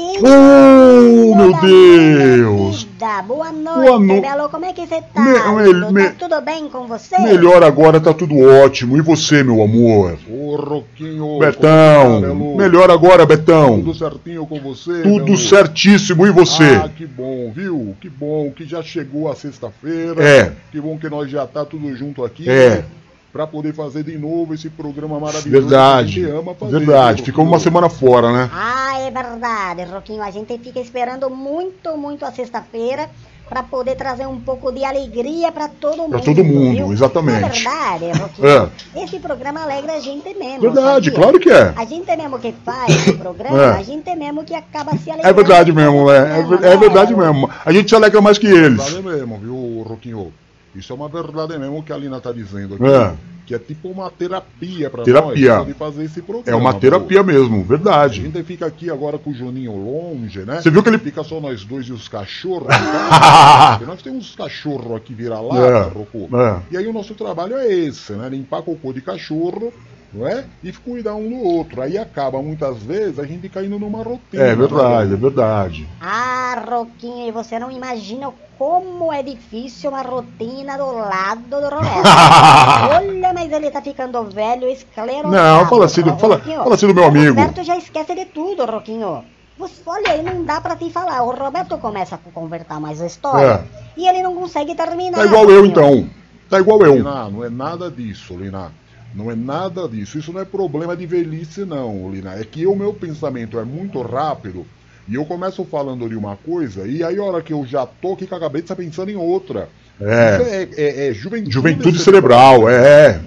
Oh, meu Deus! Vida. Boa noite, Boa no- Belo. Como é que você tá? Me- me- lindo? me- Tá tudo bem com você? Melhor agora, tá tudo ótimo. E você, meu amor? Ô, Roquinho. Betão, tá, melhor agora, Betão. Tudo certinho com você? Tudo Belo? certíssimo. E você? Ah, que bom, viu? Que bom que já chegou a sexta-feira. É. Que bom que nós já tá tudo junto aqui. É. Pra poder fazer de novo esse programa maravilhoso Verdade. que a gente ama fazer. Verdade. viu, Ficamos uma semana fora, né? Ah, é verdade, Roquinho. A gente fica esperando muito, muito a sexta-feira para poder trazer um pouco de alegria para todo mundo. todo mundo, viu? exatamente. Na verdade, Roquinho, É. esse programa alegra a gente mesmo. Verdade, sabia? claro que é. A gente mesmo que faz o programa, É. a gente mesmo que acaba se alegrando. É verdade mesmo, é. É, é né, verdade mesmo. A gente se alegra mais que eles. Verdade mesmo, viu, Roquinho? Isso é uma verdade mesmo que a Lina tá dizendo aqui. É. Que é tipo uma terapia pra Terapia. nós poder fazer esse É programa. uma viu? terapia mesmo, A verdade. gente fica aqui agora com o Juninho longe, né? Você viu que ele- Fica só nós dois e os cachorros. tá? Nós temos uns cachorros aqui vira-lata, É, Rocô. é. E aí o nosso trabalho é esse, né? Limpar cocô de cachorro, não é? E cuidar um do outro. Aí acaba, muitas vezes, a gente caindo numa rotina. É verdade, né? é verdade. Ah, Roquinho, e você não imagina como é difícil uma rotina do lado do Roberto. Olha, mas ele tá ficando velho, esclerosado. Não, fala assim do- fala- Roquinho, fala assim do meu o amigo. Roberto já esquece de tudo, Roquinho. Você, olha aí, não dá pra te falar. O Roberto começa a convertar mais a história e ele não consegue terminar. É. Tá igual eu Roquinho. então. Tá igual eu. Lina, não é nada disso, Lina. Não é nada disso. Isso não é problema de velhice, não, Lina. É que o meu pensamento é muito rápido e eu começo falando de uma coisa e aí a hora que eu já tô aqui com a cabeça pensando em outra. É. Isso é, é- é juventude, Juventude cerebral, é.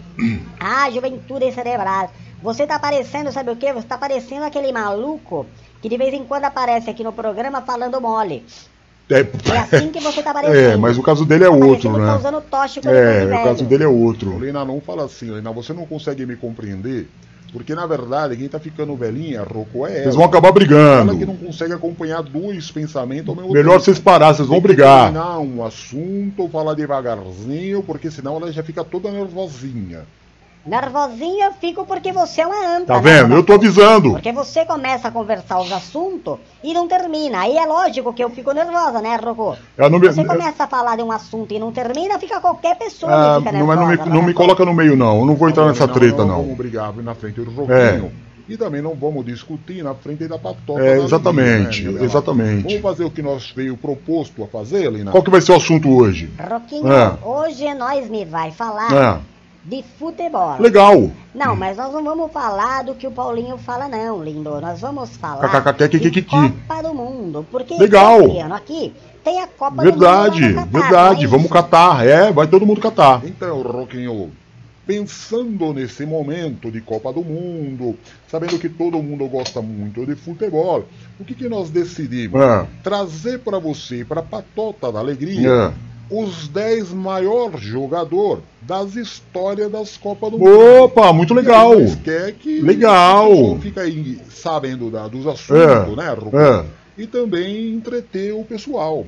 Ah, juventude cerebral. Você tá parecendo, sabe o quê? Você tá parecendo aquele maluco que de vez em quando aparece aqui no programa falando mole. É, É assim que você tá é, mas o caso dele é Tá outro, né? toche quando ele É, tá o caso dele é outro. Lina, não fala assim, Lina. Você não consegue me compreender. Porque na verdade, quem tá ficando velhinha, Rocco, é ela. Vocês vão acabar Ela que brigando. não consegue acompanhar dois pensamentos ao mesmo Melhor tempo. vocês parar, vocês vão brigar. terminar um assunto, falar devagarzinho, porque senão ela já fica toda nervosinha. Nervosinha eu fico porque você é uma anta. Tá né, vendo? Eu tô avisando. Porque você começa a conversar os assuntos e não termina. Aí é lógico que eu fico nervosa, né? Eu não me- Você começa a falar de um assunto e não termina, fica qualquer pessoa Ah, que fica não, mas nervosa. não me, não me Roberto. coloca no meio, não. Eu não vou entrar nessa treta, Não não. vamos brigar na frente do Roquinho. É. E também não vamos discutir na frente da patota. É, da exatamente, né, exatamente. Vamos fazer o que nós veio proposto a fazer, Lina? Qual que vai ser o assunto hoje? Roquinho, É. hoje nós me vai falar É. de futebol. Legal. Não, mas nós não vamos falar do que o Paulinho fala, não, lindo. Nós vamos falar de Copa do Mundo. Porque Legal. esse ano aqui tem a Copa Verdade, do Mundo. verdade. não é Vamos catar. É, vai todo mundo catar. Então, Roquinho, pensando nesse momento de Copa do Mundo, sabendo que todo mundo gosta muito de futebol, o que, que nós decidimos? É. Trazer para você, para a patota da alegria, É. os 10 maiores jogadores das histórias das Copas do Mundo. Opa, muito legal. Quer que Legal. fica aí sabendo da- dos assuntos, É, né, Roquinho? é. E também entreter o pessoal.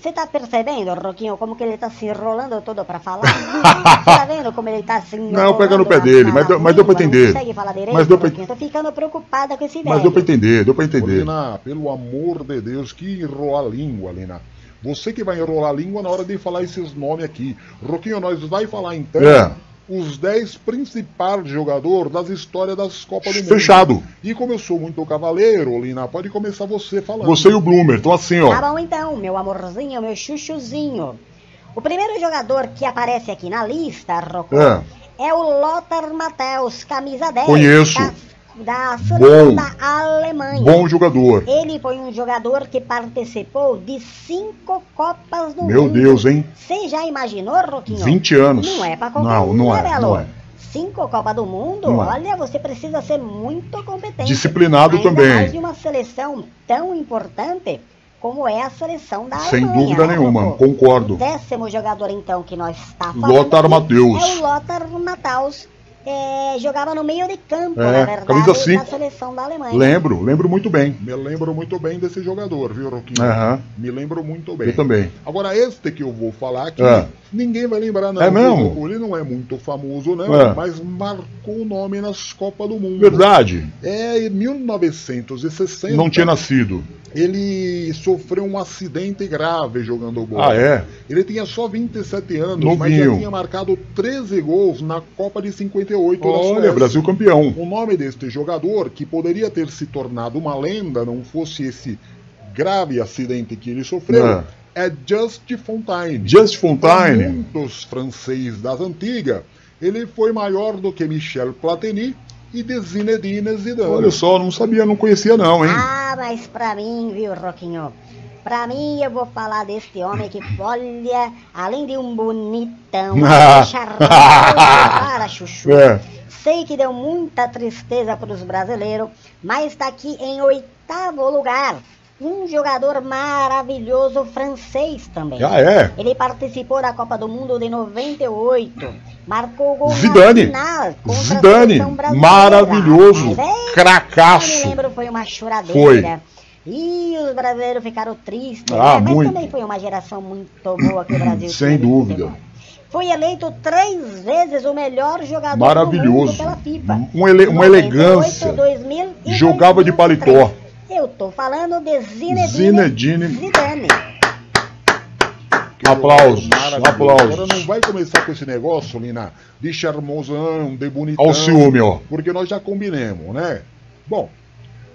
Você tá percebendo, Roquinho, como que ele tá se enrolando todo pra falar? Você tá vendo como ele tá se enrolando? pega no pé dele, mas deu- mas deu pra entender. Não consegue falar direito, Mas deu pra- Roquinho? Tô ficando preocupada com esse velho. Mas deu pra entender, deu pra entender. Lina, pelo amor de Deus, que enrola a língua, Lina. Você que vai enrolar a língua na hora de falar esses nomes aqui. Roquinho, nós vai falar então É. os 10 principais jogadores das histórias das Copas do Mundo. Fechado. E como eu sou muito cavaleiro, Lina, pode começar você falando. Você e o Bloomer, então assim, Tá ó. bom então, meu amorzinho, meu chuchuzinho. O primeiro jogador que aparece aqui na lista, Rocco, É. é o Lothar Matheus, camisa 10. Conheço. Da, da da Alemanha. Bom jogador. Ele foi um jogador que participou de cinco Copas do Meu Mundo. Deus, hein? Você já imaginou, Roquinho? 20 anos. Não é pra qualquer Não, um, não né, é, Belo? não é. Cinco Copas do Mundo? Não é. Olha, você precisa ser muito competente. Disciplinado Ainda também. mais de uma seleção tão importante como é a seleção da Sem Alemanha. dúvida né, nenhuma, concordo. O décimo jogador, então, que nós está falando Lothar aqui Matthäus. É o Lothar Matheus. É, jogava no meio de campo, É, na verdade, camisa cinco. da seleção da Alemanha. Lembro, lembro muito bem. Me lembro muito bem desse jogador, viu, Roquinho? Aham. Me lembro muito bem. Eu também. Agora, este que eu vou falar aqui, É. ninguém vai lembrar, não. É mesmo? viu? Ele não é muito famoso, não, É. mas marcou o nome nas Copas do Mundo. Verdade. É, em 1960. Não tinha nascido. Ele sofreu um acidente grave jogando bola. Ah, é? Ele tinha só 27 anos, mas Novinho. já tinha marcado 13 gols na Copa de 58 da Olha, Suécia. Brasil campeão. O nome deste jogador, que poderia ter se tornado uma lenda, não fosse esse grave acidente que ele sofreu, é, Just Fontaine. Just Para Fontaine. muitos franceses das antigas, ele foi maior do que Michel Platini e de Zinedine Zidane. Olha só, não sabia, não conhecia não, hein? Ah, mas pra mim, viu, Roquinho? Pra mim, eu vou falar deste homem que, olha, além de um bonitão, um charmoso para chuchu. É. Sei que deu muita tristeza para os brasileiros, mas está aqui em oitavo lugar. Um jogador maravilhoso francês também. Ah, é? Ele participou da Copa do Mundo de 98. Marcou gol Zidane. na final contra Zidane. Maravilhoso. Mas, é, Cracaço. Eu me lembro, foi uma choradeira. Foi. E os brasileiros ficaram tristes. Ah, né? Mas muito. também foi uma geração muito boa que o Brasil Sem teve dúvida. Foi eleito três vezes o melhor jogador do Maravilhoso. mundo pela FIFA. Um ele- uma 98, elegância. 2000 e Jogava de 2003. paletó. Eu tô falando de Zinedine, Zinedine. Zidane. Aplausos, aplausos. Agora não vai começar com esse negócio, Lina, de charmosão, de bonitão. Olha o ciúme, ó. Porque nós já combinemos, né? Bom,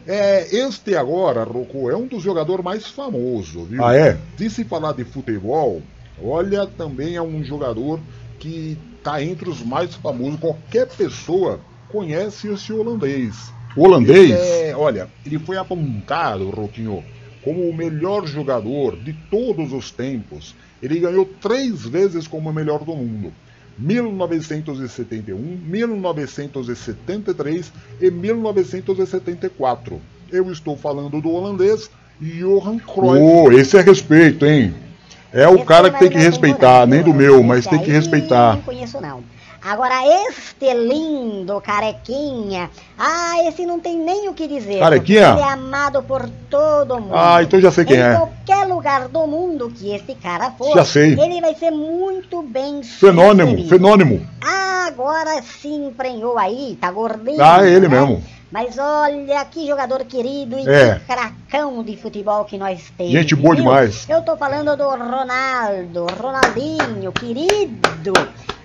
é, este agora, Rocco, é um dos jogadores mais famosos, viu? Ah, é? De se falar de futebol, olha, também é um jogador que tá entre os mais famosos. Qualquer pessoa conhece esse holandês. Holandês? É, olha, ele foi apontado, Roquinho, como o melhor jogador de todos os tempos. Ele ganhou três vezes como o melhor do mundo. 1971, 1973 e 1974. Eu estou falando do holandês Johan Cruyff. Ô, esse é respeito, hein? É o Esse cara que tem que respeitar, nem do tem meu, mas tem que respeitar. Não conheço não. Agora, este lindo carequinha, ah, esse não tem nem o que dizer. Carequinha? Ele é amado por todo mundo. Ah, então já sei quem em é. qualquer lugar do mundo que este cara for, Já sei. ele vai ser muito bem Fenônimo, sucedido. fenônimo. Agora se emprenhou aí, tá gordinho. Ah, ele né? mesmo. Mas olha que jogador querido e É. que cracão de futebol que nós temos. Gente boa viu? demais. Eu tô falando do Ronaldo, Ronaldinho, querido,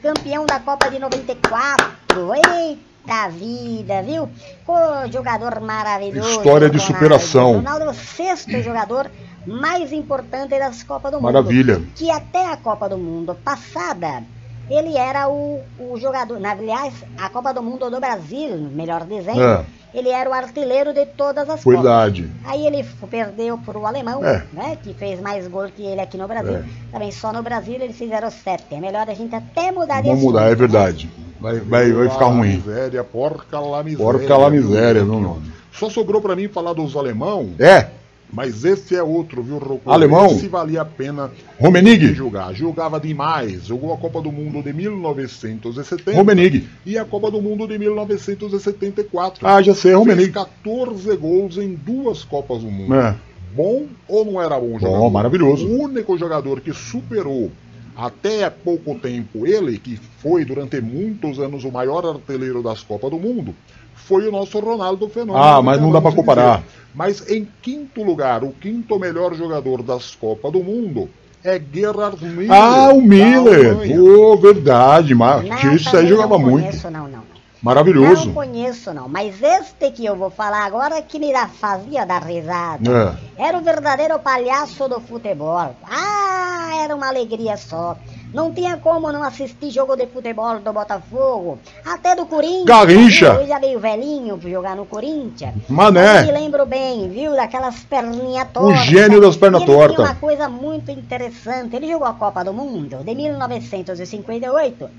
campeão da Copa de 94. Eita vida, viu? Ô, jogador maravilhoso. História de superação. Ronaldo é o sexto jogador mais importante das Copas do Maravilha. Mundo. Que até a Copa do Mundo passada, ele era o, o jogador. Na, aliás, a Copa do Mundo do Brasil, melhor dizendo, É. ele era o artilheiro de todas as Verdade. Copas. Aí ele perdeu para o alemão, É. né? Que fez mais gol que ele aqui no Brasil. É. Também só no Brasil eles fizeram sete. É melhor a gente até mudar de Vamos mudar, é verdade. Vai, vai, vai ficar Lá ruim. Miséria, porca lá miséria. Porca lá miséria, meu? Só sobrou pra mim falar dos alemão, É, mas esse é outro, viu, Rocco? Alemão? Esse valia a pena Romenig. jogar. Jogava demais. Jogou a Copa do Mundo de 1970 Romenig. e a Copa do Mundo de 1974. Ah, já sei, Fez Romenig. 14 gols em duas Copas do Mundo. É. Bom ou não era bom jogador? Bom, maravilhoso. O único jogador que superou até pouco tempo ele, que foi durante muitos anos o maior artilheiro das Copas do Mundo, foi o nosso Ronaldo Fenômeno. Ah, mas não dá de comparar. dizer. Mas em quinto lugar, o quinto melhor jogador das Copas do Mundo é Gerhard Miller. Ah, o Miller. Alemanha. Ô, verdade. Mas isso aí jogava não muito. Conheço, não, não. Maravilhoso. Não conheço, não. Mas este que eu vou falar agora que me dá- fazia dar risada. É. Era o verdadeiro palhaço do futebol. Ah, era uma alegria só. Não tinha como não assistir jogo de futebol do Botafogo. Até do Corinthians. Garrincha. Eu já veio velhinho pra jogar no Corinthians. Mané. Eu me lembro bem, viu? Daquelas perninhas O tortas. gênio das pernas E tortas. uma coisa muito interessante. Ele jogou a Copa do Mundo de 1958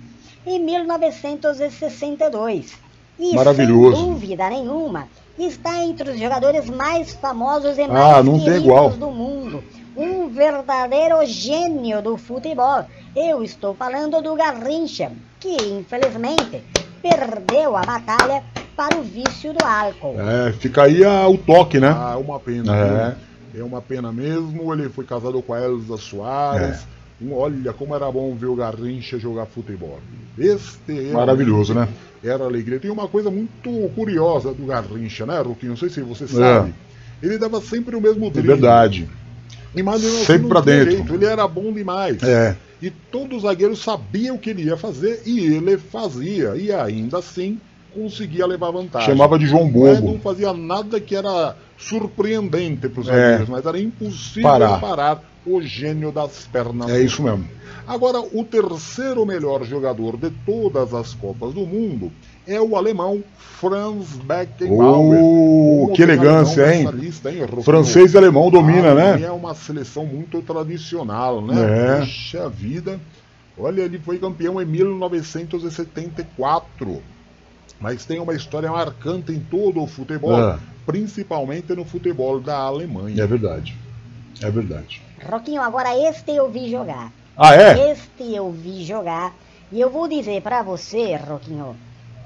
e 1962. E, Maravilhoso. sem dúvida nenhuma, está entre os jogadores mais famosos e Ah, mais tem queridos do mundo. Um verdadeiro gênio do futebol. Eu estou falando do Garrincha, que infelizmente perdeu a batalha para o vício do álcool. É, fica aí a- o toque, né? Ah, é uma pena. É. É uma pena mesmo. Ele foi casado com a Elza Soares. É. Olha como era bom ver o Garrincha jogar futebol. Este Maravilhoso, né? Era alegria. Tem uma coisa muito curiosa do Garrincha, né, Ruquinho? Não sei se você sabe. Ele dava sempre o mesmo É drible. verdade. E mas mesmo assim Sempre pra dentro. jeito, Ele era bom demais. É. E todo zagueiro sabia o que ele ia fazer e ele fazia. E ainda assim conseguia levar vantagem. Chamava de João é, Bobo. Não fazia nada que era surpreendente para os É. zagueiros, mas era impossível Parar. parar. o gênio das pernas. É isso mesmo. Agora, o terceiro melhor jogador de todas as Copas do Mundo é o alemão Franz Beckenbauer. Oh, que elegância, hein? lista, hein? Francês e alemão domina, Ah, né? É uma seleção muito tradicional, né? É. Puxa vida. Olha, ele foi campeão em 1974. Mas tem uma história marcante em todo o futebol, Ah. principalmente no futebol da Alemanha. É verdade. É verdade. Roquinho, agora este eu vi jogar. Ah, é? Este eu vi jogar. E eu vou dizer pra você, Roquinho,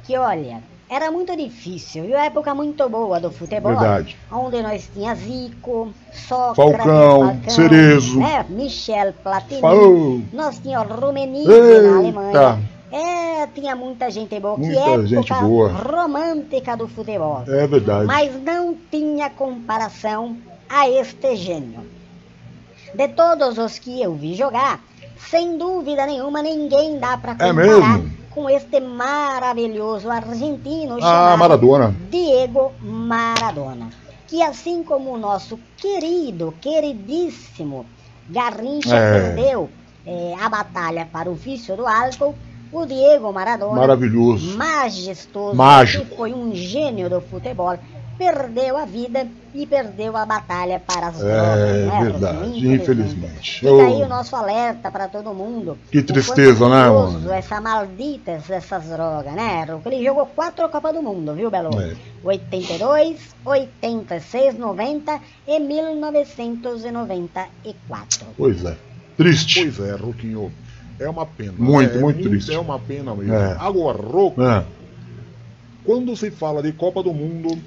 que olha, era muito difícil, viu? Época muito boa do futebol. Verdade. Onde nós tinha Zico, Sócrates, Falcão, Cerezo. né? Michel Platini. Falou. Nós tínhamos Rummenigge Eita. na Alemanha. É, tinha muita gente boa. que Muita época gente boa. romântica do futebol. É verdade. Mas não tinha comparação a este gênio. De todos os que eu vi jogar, sem dúvida nenhuma, ninguém dá para comparar mesmo? Com este maravilhoso argentino Ah, chamado Maradona. Diego Maradona. Que assim como o nosso querido, queridíssimo Garrincha É. perdeu eh, a batalha para o vício do álcool, o Diego Maradona Maravilhoso. majestoso, Mágico. que foi um gênio do futebol, perdeu a vida e perdeu a batalha para as drogas. É né, verdade, infelizmente. Fica Eu- aí o nosso alerta para todo mundo. Que tristeza, né, mano? Essa maldita essas drogas, né? Ele jogou quatro Copas do Mundo, viu, Belo? É. 82, 86, 90 e 1994. Pois é. Triste. Pois é, Roquinho. É uma pena. Muito, né? É muito triste. É uma pena mesmo. É. Agora, Roco, É. quando se fala de Copa do Mundo,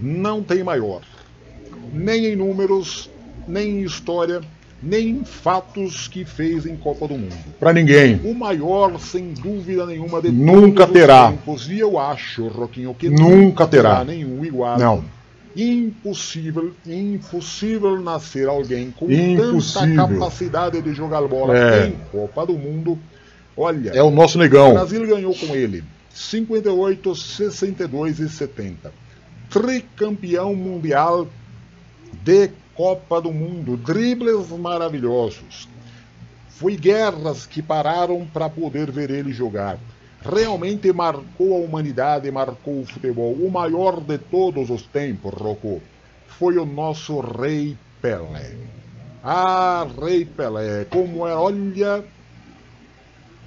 não tem maior. Nem em números, nem em história, nem em fatos que fez em Copa do Mundo. Pra ninguém. O maior, sem dúvida nenhuma, de Nunca todos os terá. tempos. E eu acho, Roquinho, que Nunca terá. nenhum igual. Não. Impossível, impossível nascer alguém com Impossível. tanta capacidade de jogar bola É. em Copa do Mundo. Olha, É o nosso o negão. Brasil ganhou com ele 58, 62 e 70. Tricampeão mundial de Copa do Mundo. Dribles maravilhosos. Foi guerras que pararam para poder ver ele jogar. Realmente marcou a humanidade, marcou o futebol. O maior de todos os tempos, Rocco, foi o nosso Rei Pelé. Ah, Rei Pelé, como é, olha,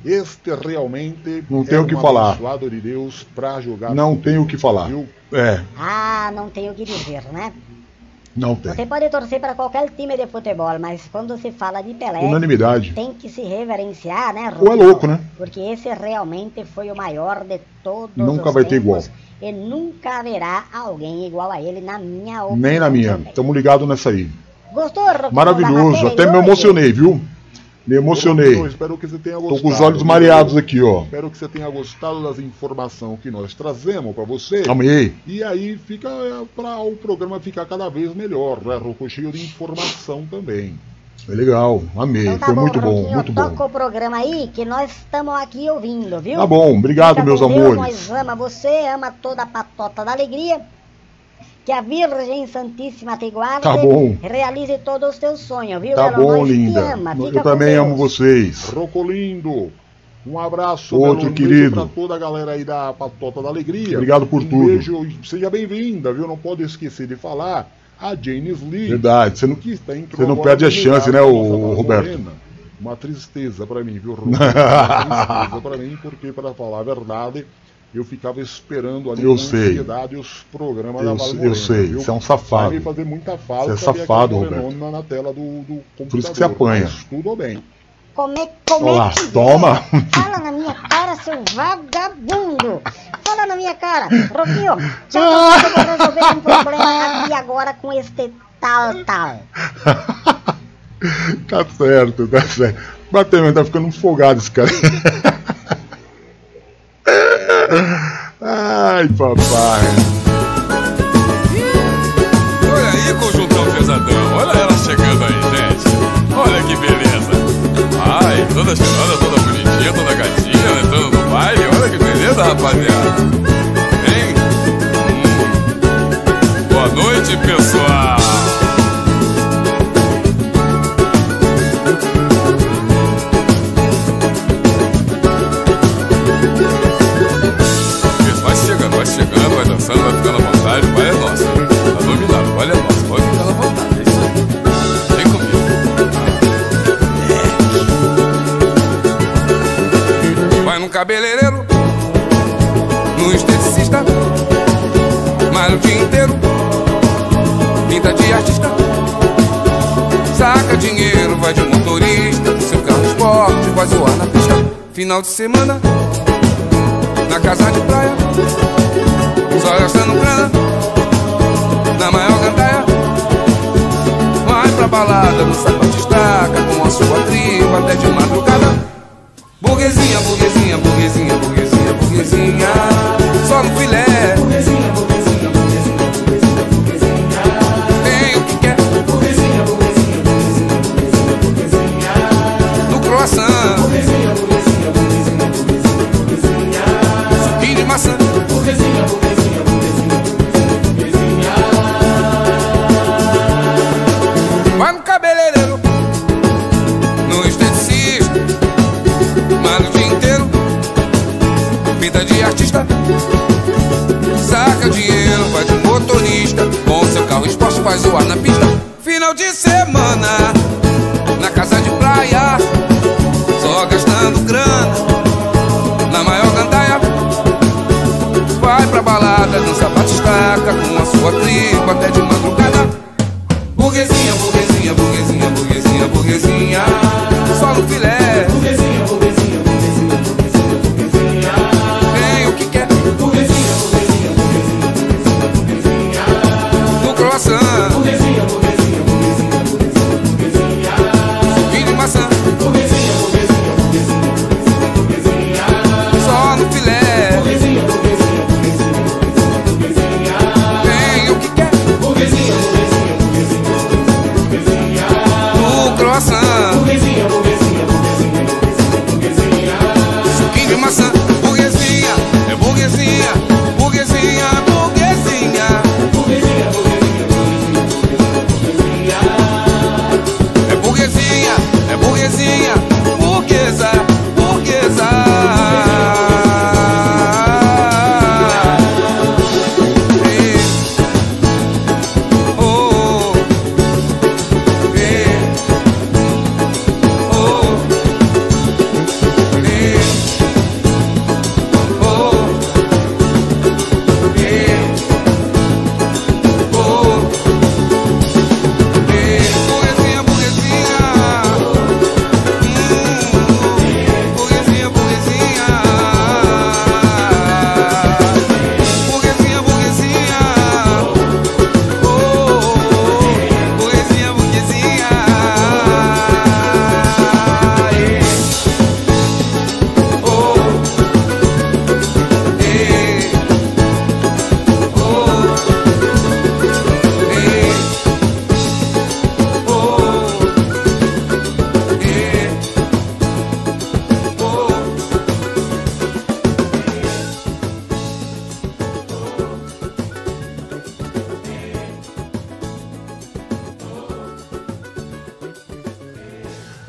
este realmente Não é tem o que um falar. abençoado de Deus para jogar. Não tem o que falar. Viu? É, Ah, não tenho o que dizer, né? não tem. Você pode torcer para qualquer time de futebol, mas quando se fala de Pelé, Unanimidade. tem que se reverenciar, né, Ou é louco, né? Porque esse realmente foi o maior de todos Nunca os vai ter tempos, igual. E nunca haverá alguém igual a ele, na minha opinião. Nem na minha. também. Tamo ligado nessa aí. Gostou, da Maravilhoso. Até me emocionei, viu? Me emocionei. Eu espero que você tenha gostado. Tô com os olhos mareados aqui, ó. Espero que você tenha gostado das informações que nós trazemos para você. Amei. E aí fica para o programa ficar cada vez melhor, né? Rocco? Cheio de informação também. Foi legal. Amei. Então tá Foi bom, muito bom, muito toca bom. o programa aí que nós estamos aqui ouvindo, viu? Tá bom. Obrigado, Fica meus com Deus, amores. Nós ama você, ama toda a patota da alegria. Que a Virgem Santíssima te guarde. Tá bom. Realize todos os teus sonhos, viu? Tá Belo? bom, linda. ama. Fica Eu também Deus. amo vocês. Rocolindo, um abraço, Outro um querido. para toda a galera aí da Patota da Alegria. Obrigado por um tudo. beijo, e seja bem-vinda, viu? Não pode esquecer de falar a James Lee. Verdade. Você não, que está Você não perde a chance, né, o Roberto? Morena. Uma tristeza para mim, viu, Roberto? Uma tristeza para mim, porque, para falar a verdade, eu ficava esperando ali Eu sei. ansiedade os programas da Eu, Val eu sei. viu? Você é um safado. fazer muita falta. Você é safado, Roberto. morenona na tela do, do computador. Por isso que você apanha. Mas tudo bem. Como é, como Olha lá, é que toma. é? Fala na minha cara. seu vagabundo! Fala na minha cara! Robinho, tchau, eu vou resolver um problema aqui agora com este tal tal. Tá certo, tá certo. Bateu, tá ficando folgado esse cara. Ai, papai. Olha aí, conjuntão pesadão. Olha ela chegando aí, gente. Olha que beleza. Ai, toda cheirosa, toda bonitinha, toda gatinha, entrando no baile. Olha que beleza, rapaziada. Artista, saca dinheiro, vai de motorista, seu carro esporte, vai zoar na pista. Final de semana, na casa de praia, só gastando grana, na maior gandaia. Vai pra balada, no sapato estaca, com a sua tribo até de madrugada. Burguesinha, burguesinha, burguesinha, burguesinha, burguesinha, só no filé. Burguesinha, burguesinha,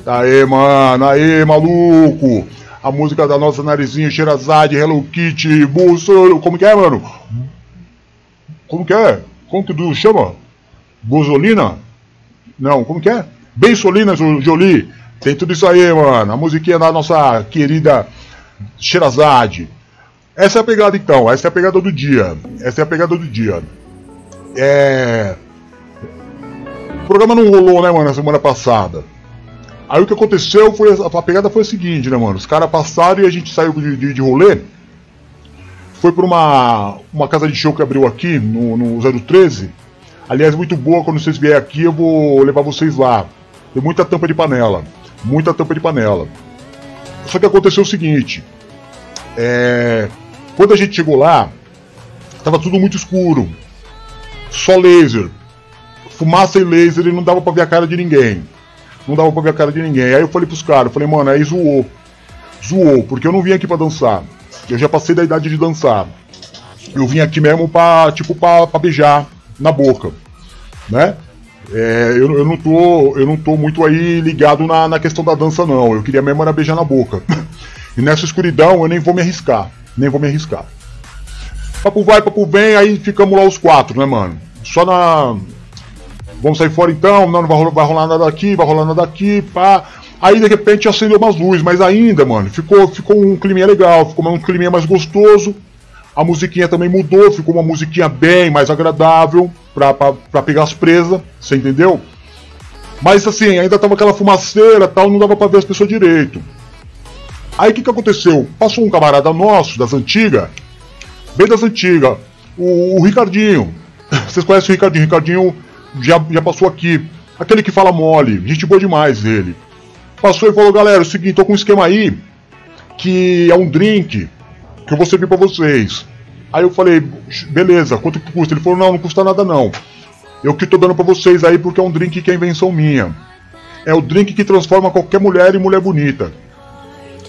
Aê, mano, aê, maluco! A música da nossa narizinha, Xerazade, Hello Kitty, Bolsonaro. Como que é, mano? Como que é? Como que tu chama? Bozolina? Não, como que é? Bensolina Jolie. Tem tudo isso aí, mano. A musiquinha da nossa querida Xerazade. Essa é a pegada então, essa é a pegada do dia. Essa é a pegada do dia. É. O programa não rolou, né, mano, na semana passada. Aí o que aconteceu foi. A pegada foi a seguinte, né, mano? Os caras passaram e a gente saiu de, de, de rolê. Foi pra uma, uma casa de show que abriu aqui, no, no 013. Aliás, muito boa, quando vocês vierem aqui eu vou levar vocês lá. Tem muita tampa de panela. Muita tampa de panela. Só que aconteceu o seguinte. É, quando a gente chegou lá, tava tudo muito escuro. Só laser. Fumaça e laser e não dava pra ver a cara de ninguém. Não dava pra ver a cara de ninguém. Aí eu falei pros caras, falei, mano, aí zoou. Zoou, porque eu não vim aqui pra dançar. Eu já passei da idade de dançar. Eu vim aqui mesmo pra, tipo, pra, pra beijar na boca. Né? É, eu, eu, não tô, eu não tô muito aí ligado na, na questão da dança, não. Eu queria mesmo era beijar na boca. e nessa escuridão eu nem vou me arriscar. Nem vou me arriscar. Papo vai, papo vem, aí ficamos lá os quatro, né, mano? Só na. Vamos sair fora então, não, não vai rolar, vai rolar nada aqui, vai rolar nada aqui, pá. Aí de repente acendeu umas luzes, mas ainda, mano, ficou, ficou um clima legal, ficou um clima mais gostoso. A musiquinha também mudou, ficou uma musiquinha bem mais agradável pra, pra, pra pegar as presas, você entendeu? Mas assim, ainda tava aquela fumaceira tal, não dava pra ver as pessoas direito. Aí o que, que aconteceu? Passou um camarada nosso, das antigas, bem das antigas, o, o Ricardinho. Vocês conhecem o Ricardinho? O Ricardinho já, já passou aqui. Aquele que fala mole, gente boa demais ele. Passou e falou, galera, é o seguinte, tô com um esquema aí, que é um drink, que eu vou servir pra vocês. Aí eu falei, beleza, quanto que custa? Ele falou, não, não custa nada não. Eu que tô dando pra vocês aí porque é um drink que é invenção minha. É o drink que transforma qualquer mulher em mulher bonita.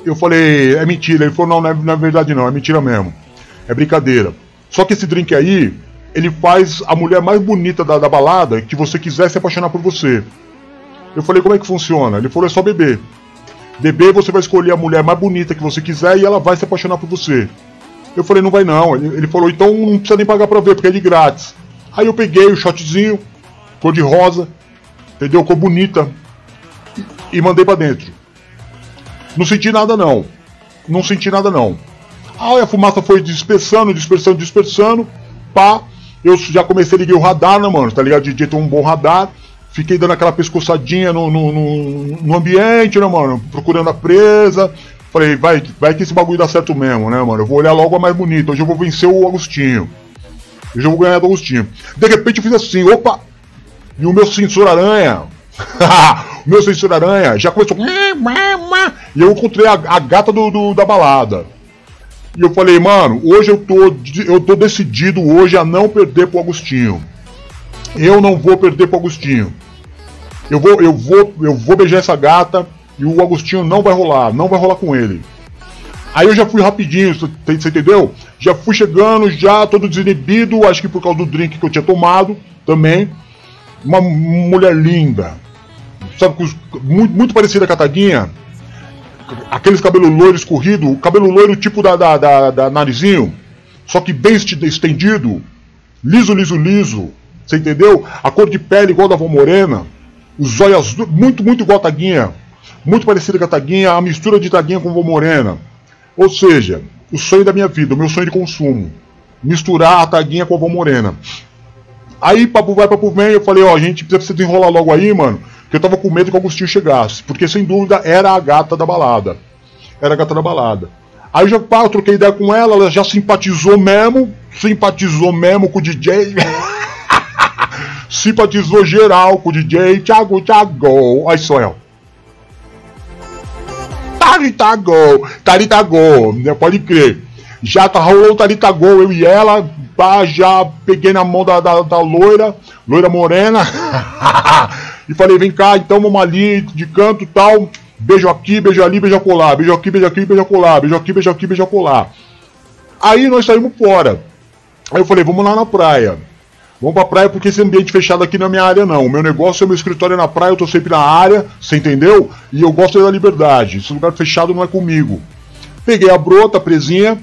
Eu falei, é mentira. Ele falou, não, não é, não é verdade não, é mentira mesmo. É brincadeira. Só que esse drink aí, ele faz a mulher mais bonita da, da balada que você quiser se apaixonar por você. Eu falei, como é que funciona? Ele falou, é só beber. Beber, você vai escolher a mulher mais bonita que você quiser e ela vai se apaixonar por você. Eu falei, não vai não. Ele, ele falou, então não precisa nem pagar pra ver, porque é de grátis. Aí eu peguei o shotzinho, cor de rosa, entendeu? Cor bonita. E, mandei para dentro. Não senti nada não. Não senti nada não. Aí a fumaça foi dispersando, dispersando, dispersando. Pá. Eu já comecei a ligar o radar, né, mano? Tá ligado? DJ tem um bom radar. Fiquei dando aquela pescoçadinha no, no, no, no ambiente, né, mano? Procurando a presa. Falei, vai, vai que esse bagulho dá certo mesmo, né, mano? Eu vou olhar logo a mais bonita. Hoje eu vou vencer o Agostinho. Hoje eu vou ganhar do Agostinho. De repente eu fiz assim, opa! E o meu sensor aranha. o meu sensor aranha já começou. E eu encontrei a, a gata do, do, da balada. E eu falei, mano, hoje eu tô, eu tô decidido hoje a não perder pro Agostinho. Eu não vou perder pro Agostinho. Eu vou, eu vou, eu vou beijar essa gata e o Agostinho não vai rolar, não vai rolar com ele. Aí eu já fui rapidinho, você entendeu? Já fui chegando, já todo desinibido, acho que por causa do drink que eu tinha tomado também. Uma mulher linda, sabe, muito, muito parecida com a Tadinha. Aqueles cabelos loiros escorrido, cabelo loiro tipo da, da, da, da narizinho, só que bem estendido, liso, liso, liso. Você entendeu? A cor de pele igual da avó morena, os olhos muito, muito igual a Taguinha muito parecida com a Taguinha, a mistura de Taguinha com Vó Morena. Ou seja, o sonho da minha vida, o meu sonho de consumo. Misturar a Taguinha com a Vó Morena. Aí, papo vai, papo vem, eu falei, ó, a gente precisa desenrolar logo aí, mano, que eu tava com medo que o Agostinho chegasse, porque sem dúvida era a gata da balada. Era a gata da balada. Aí já pá, eu troquei ideia com ela, ela já simpatizou mesmo, simpatizou mesmo com o DJ. simpatizou geral com o DJ Thiago Thiago. Aí só ela. Tarita Gol, Tarita Gol, né? pode crer. Já tá, rolou o Tarita Gol, eu e ela, pá, já peguei na mão da, da, da loira, loira morena, e falei, vem cá, então vamos ali, de canto tal, beijo aqui, beijo ali, beijo colar, beijo aqui, beijo aqui, beijo colar, beijo aqui, beijo aqui, beijo colar. Aí nós saímos fora. Aí eu falei, vamos lá na praia. Vamos pra praia porque esse ambiente fechado aqui não é minha área, não. O meu negócio é meu escritório na praia, eu tô sempre na área, você entendeu? E eu gosto da liberdade. Esse lugar fechado não é comigo. Peguei a brota, presinha,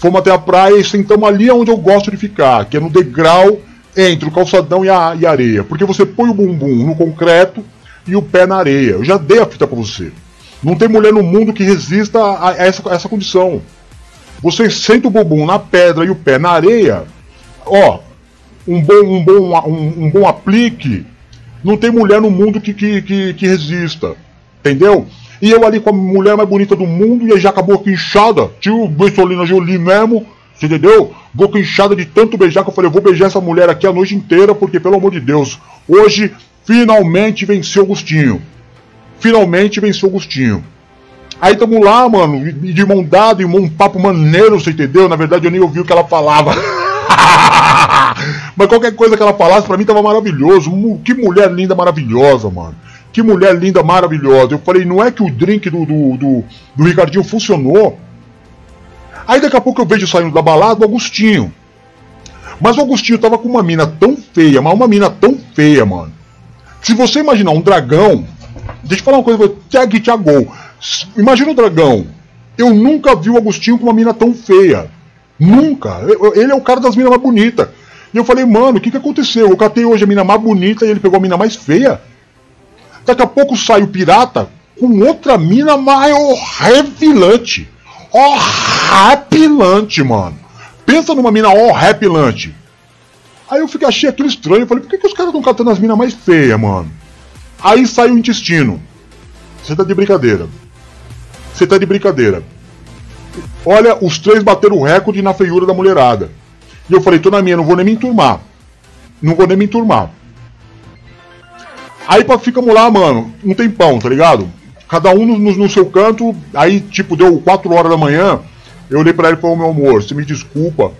fomos até a praia e sentamos ali onde eu gosto de ficar, que é no degrau entre o calçadão e a, e a areia. Porque você põe o bumbum no concreto e o pé na areia. Eu já dei a fita pra você. Não tem mulher no mundo que resista a, essa, a essa condição. Você senta o bumbum na pedra e o pé na areia, ó, um bom, um bom, um, um bom aplique, não tem mulher no mundo que, que, que, que resista. Entendeu? E eu ali com a mulher mais bonita do mundo e já acabou aqui inchada. Tio Bessolina Jolie mesmo. Você entendeu? Boca inchada de tanto beijar que eu falei, eu vou beijar essa mulher aqui a noite inteira, porque pelo amor de Deus, hoje finalmente venceu o Agostinho. Finalmente venceu o Agostinho. Aí tamo lá, mano, de mão dada, e um papo maneiro, você entendeu? Na verdade eu nem ouvi o que ela falava. Mas qualquer coisa que ela falasse, pra mim tava maravilhoso. Que mulher linda, maravilhosa, mano. Que mulher linda, maravilhosa. Eu falei, não é que o drink do, do, do, do Ricardinho funcionou? Aí daqui a pouco eu vejo saindo da balada o Agostinho. Mas o Agostinho tava com uma mina tão feia, mas uma mina tão feia, mano. Se você imaginar um dragão. Deixa eu falar uma coisa, Thiago Thiago. Imagina o dragão. Eu nunca vi o Agostinho com uma mina tão feia. Nunca. Ele é o cara das minas mais bonitas. E eu falei, mano, o que, que aconteceu? Eu catei hoje a mina mais bonita e ele pegou a mina mais feia. Daqui a pouco sai o pirata com outra mina mais horripilante. Horripilante, mano. Pensa numa mina horripilante. Aí eu fiquei, achei aquilo estranho. Falei, por que, que os caras estão catando as minas mais feias, mano? Aí sai o intestino. Você tá de brincadeira. Você tá de brincadeira. Olha, os três bateram o recorde na feiura da mulherada. E eu falei, tô na minha, não vou nem me enturmar. Não vou nem me enturmar. Aí pra ficamos lá, mano, um tempão, tá ligado? Cada um no, no, seu canto, aí tipo, deu 4 horas da manhã, eu olhei pra ele e falei, meu amor, você me desculpa,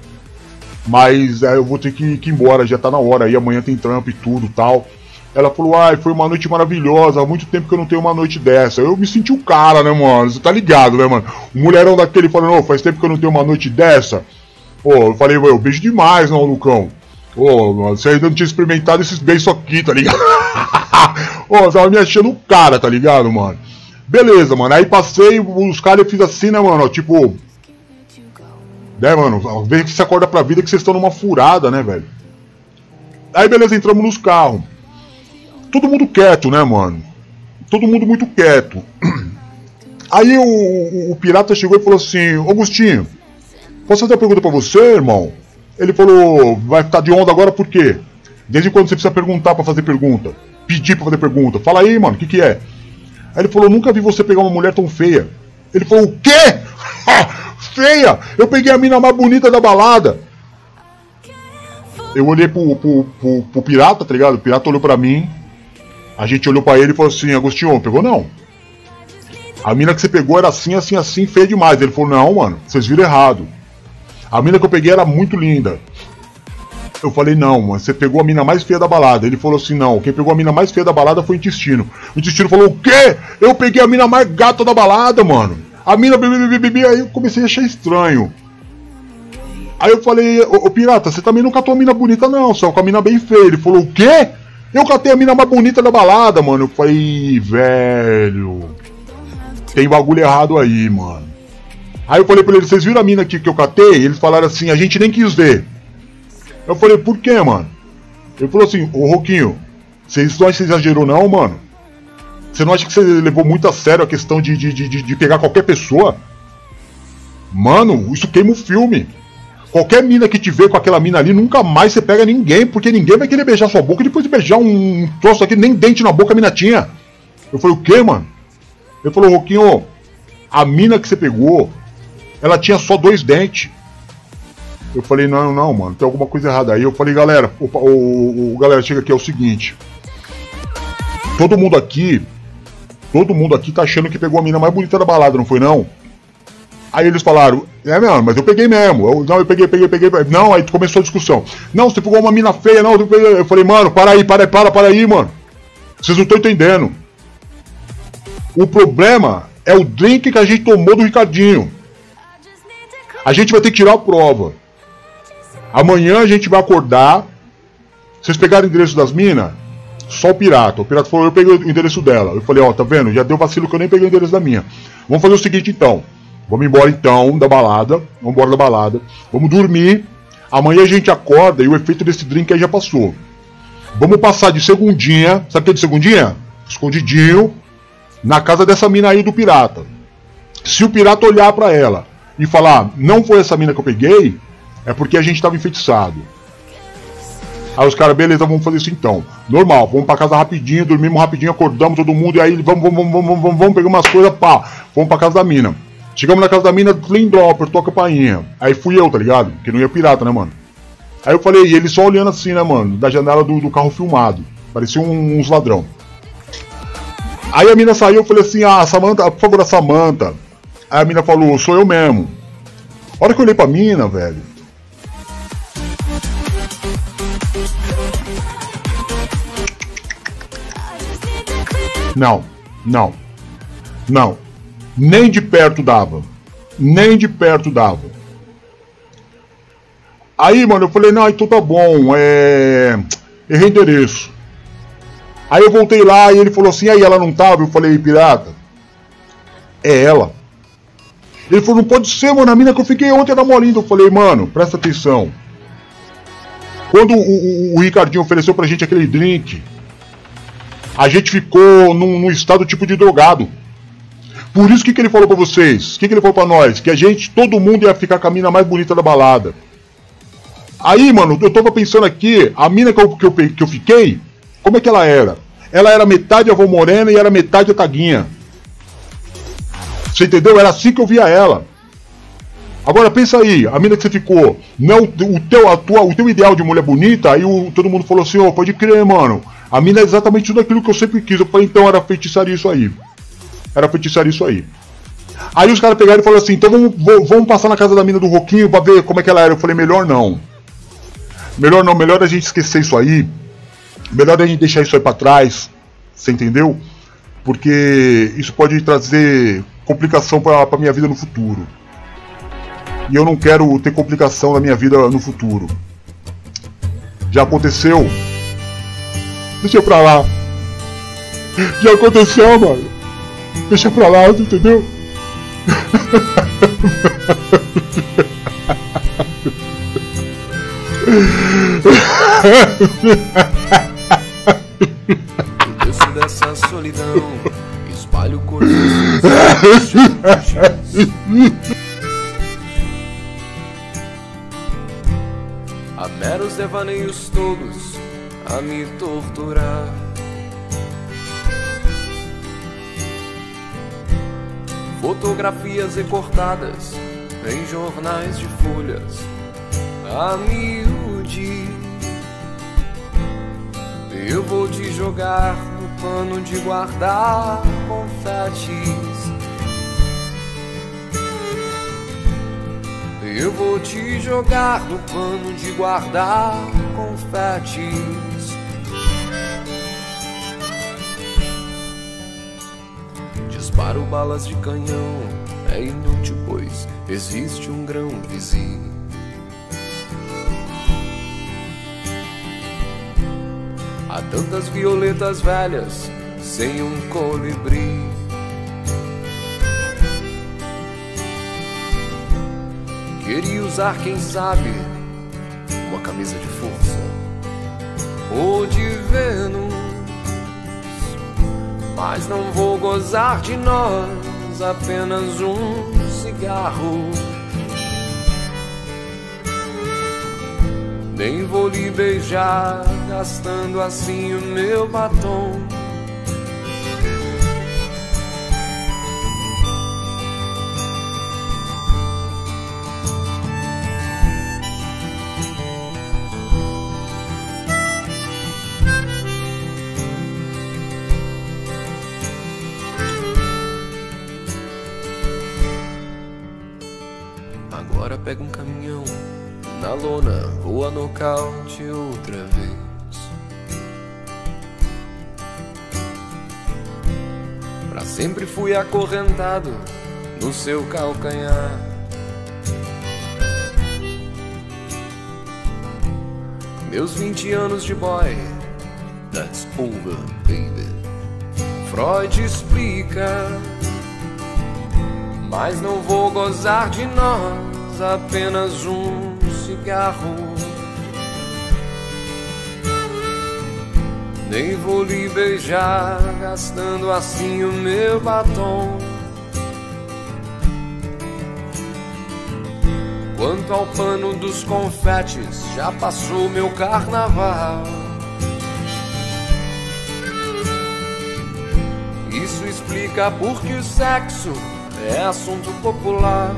mas é, eu vou ter que, que ir embora, já tá na hora, aí amanhã tem trampo e tudo tal. Ela falou, ai, foi uma noite maravilhosa, há muito tempo que eu não tenho uma noite dessa. Eu me senti o cara, né, mano? Você tá ligado, né, mano? O mulherão daquele falando, ô, faz tempo que eu não tenho uma noite dessa. Pô, eu falei, eu beijo demais, não, Lucão. Ô, você ainda não tinha experimentado esses beijos aqui, tá ligado? Ô, você tava me achando o cara, tá ligado, mano? Beleza, mano. Aí passei, os caras eu fiz assim, né, mano? Tipo. Né, mano? Vê que você acorda pra vida que vocês estão numa furada, né, velho? Aí beleza, entramos nos carros. Todo mundo quieto, né, mano? Todo mundo muito quieto. Aí o, o, o pirata chegou e falou assim: Augustinho, posso fazer uma pergunta pra você, irmão? Ele falou: vai ficar de onda agora por quê? Desde quando você precisa perguntar para fazer pergunta? Pedir pra fazer pergunta? Fala aí, mano, o que, que é? Aí ele falou: nunca vi você pegar uma mulher tão feia. Ele falou: o quê? feia! Eu peguei a mina mais bonita da balada. Eu olhei pro, pro, pro, pro pirata, tá ligado? O pirata olhou pra mim. A gente olhou pra ele e falou assim: Agostinho, pegou não? A mina que você pegou era assim, assim, assim, feia demais. Ele falou: Não, mano, vocês viram errado. A mina que eu peguei era muito linda. Eu falei, não, mano, você pegou a mina mais feia da balada. Ele falou assim, não, quem pegou a mina mais feia da balada foi o intestino. O intestino falou, o quê? Eu peguei a mina mais gata da balada, mano. A mina bibi, aí eu comecei a achar estranho. Aí eu falei, ô pirata, você também não catou a mina bonita, não, só com a mina bem feia. Ele falou, o quê? Eu catei a mina mais bonita da balada, mano. Eu falei, velho. Tem bagulho errado aí, mano. Aí eu falei pra ele, vocês viram a mina aqui que eu catei? Eles falaram assim, a gente nem quis ver. Eu falei, por quê, mano? Ele falou assim, ô Roquinho, vocês não acham que você exagerou não, mano? Você não acha que você levou muito a sério a questão de, de, de, de pegar qualquer pessoa? Mano, isso queima o filme. Qualquer mina que te vê com aquela mina ali, nunca mais você pega ninguém, porque ninguém vai querer beijar sua boca depois de beijar um troço aqui, nem dente na boca a mina tinha. Eu falei, o que, mano? Ele falou, Roquinho, a mina que você pegou, ela tinha só dois dentes. Eu falei, não, não, mano, tem alguma coisa errada. Aí eu falei, galera, o, o, o, galera, chega aqui, é o seguinte. Todo mundo aqui, todo mundo aqui tá achando que pegou a mina mais bonita da balada, não foi não? Aí eles falaram, é mesmo, mas eu peguei mesmo. Eu, não, eu peguei, peguei, peguei. Não, aí começou a discussão. Não, você pegou uma mina feia, não. Eu falei, mano, para aí, para aí, para, para aí, mano. Vocês não estão entendendo. O problema é o drink que a gente tomou do Ricardinho. A gente vai ter que tirar a prova. Amanhã a gente vai acordar. Vocês pegaram o endereço das minas? Só o pirata. O pirata falou, eu peguei o endereço dela. Eu falei, ó, tá vendo? Já deu vacilo que eu nem peguei o endereço da minha. Vamos fazer o seguinte então. Vamos embora então da balada. Vamos embora da balada. Vamos dormir. Amanhã a gente acorda e o efeito desse drink aí já passou. Vamos passar de segundinha. Sabe o que é de segundinha? Escondidinho. Na casa dessa mina aí do pirata. Se o pirata olhar para ela e falar, não foi essa mina que eu peguei, é porque a gente estava enfeitiçado. Aí os caras, beleza, vamos fazer isso então. Normal, vamos pra casa rapidinho, dormimos rapidinho, acordamos todo mundo, e aí vamos, vamos, vamos, vamos, vamos, vamos pegar umas coisas, pá, vamos pra casa da mina. Chegamos na casa da mina, Lindó, apertou a campainha. Aí fui eu, tá ligado? Que não ia pirata, né, mano? Aí eu falei, e ele só olhando assim, né, mano, da janela do, do carro filmado. Parecia um, uns ladrão. Aí a mina saiu, eu falei assim, ah, Samanta, por favor, a Samanta. Aí a mina falou, sou eu mesmo. A hora que eu olhei pra mina, velho. Não, não, não. Nem de perto dava. Nem de perto dava. Aí, mano, eu falei, não, então tá bom, é. Errei endereço. Aí eu voltei lá e ele falou assim, aí ela não tava? Eu falei, pirata. É ela. Ele falou, não pode ser, mano, a mina que eu fiquei ontem era molinda. Eu falei, mano, presta atenção. Quando o, o, o Ricardinho ofereceu pra gente aquele drink, a gente ficou num, num estado tipo de drogado. Por isso que, que ele falou pra vocês? O que, que ele falou pra nós? Que a gente, todo mundo ia ficar com a mina mais bonita da balada. Aí, mano, eu tava pensando aqui, a mina que eu, que eu, que eu fiquei, como é que ela era? Ela era metade avó morena e era metade a taguinha. Você entendeu? Era assim que eu via ela. Agora pensa aí, a mina que você ficou, não o teu, a tua, o teu ideal de mulher bonita, aí o, todo mundo falou assim, ó, oh, pode crer, mano. A mina é exatamente tudo aquilo que eu sempre quis. Eu falei, então era feitiçaria isso aí. Era feitiçaria isso aí. Aí os caras pegaram e falaram assim, então vamos, vamos passar na casa da mina do Roquinho pra ver como é que ela era. Eu falei, melhor não. Melhor não, melhor a gente esquecer isso aí. Melhor a gente deixar isso aí pra trás. Você entendeu? Porque isso pode trazer complicação pra, pra minha vida no futuro. E eu não quero ter complicação na minha vida no futuro. Já aconteceu. Deixa pra lá. Já aconteceu, mano. Deixa pra lá, entendeu? Desço dessa solidão, espalho coisas. Há meros devaneios todos a me torturar. Fotografias recortadas em jornais de folhas a miúde. Eu vou te jogar no pano de guardar confetes. Eu vou te jogar no pano de guardar confetes. Disparo balas de canhão, é inútil, pois existe um grão vizinho. Há tantas violetas velhas sem um colibri. Queria usar, quem sabe, uma camisa de força ou de Vênus, mas não vou gozar de nós apenas um cigarro. Nem vou lhe beijar, gastando assim o meu batom. Pega um caminhão na lona, voa nocaute outra vez. Pra sempre fui acorrentado no seu calcanhar. Meus 20 anos de boy, that's over, baby. Freud explica, mas não vou gozar de nós apenas um cigarro. Nem vou lhe beijar, gastando assim o meu batom. Quanto ao pano dos confetes, já passou meu carnaval. Isso explica por que o sexo é assunto popular.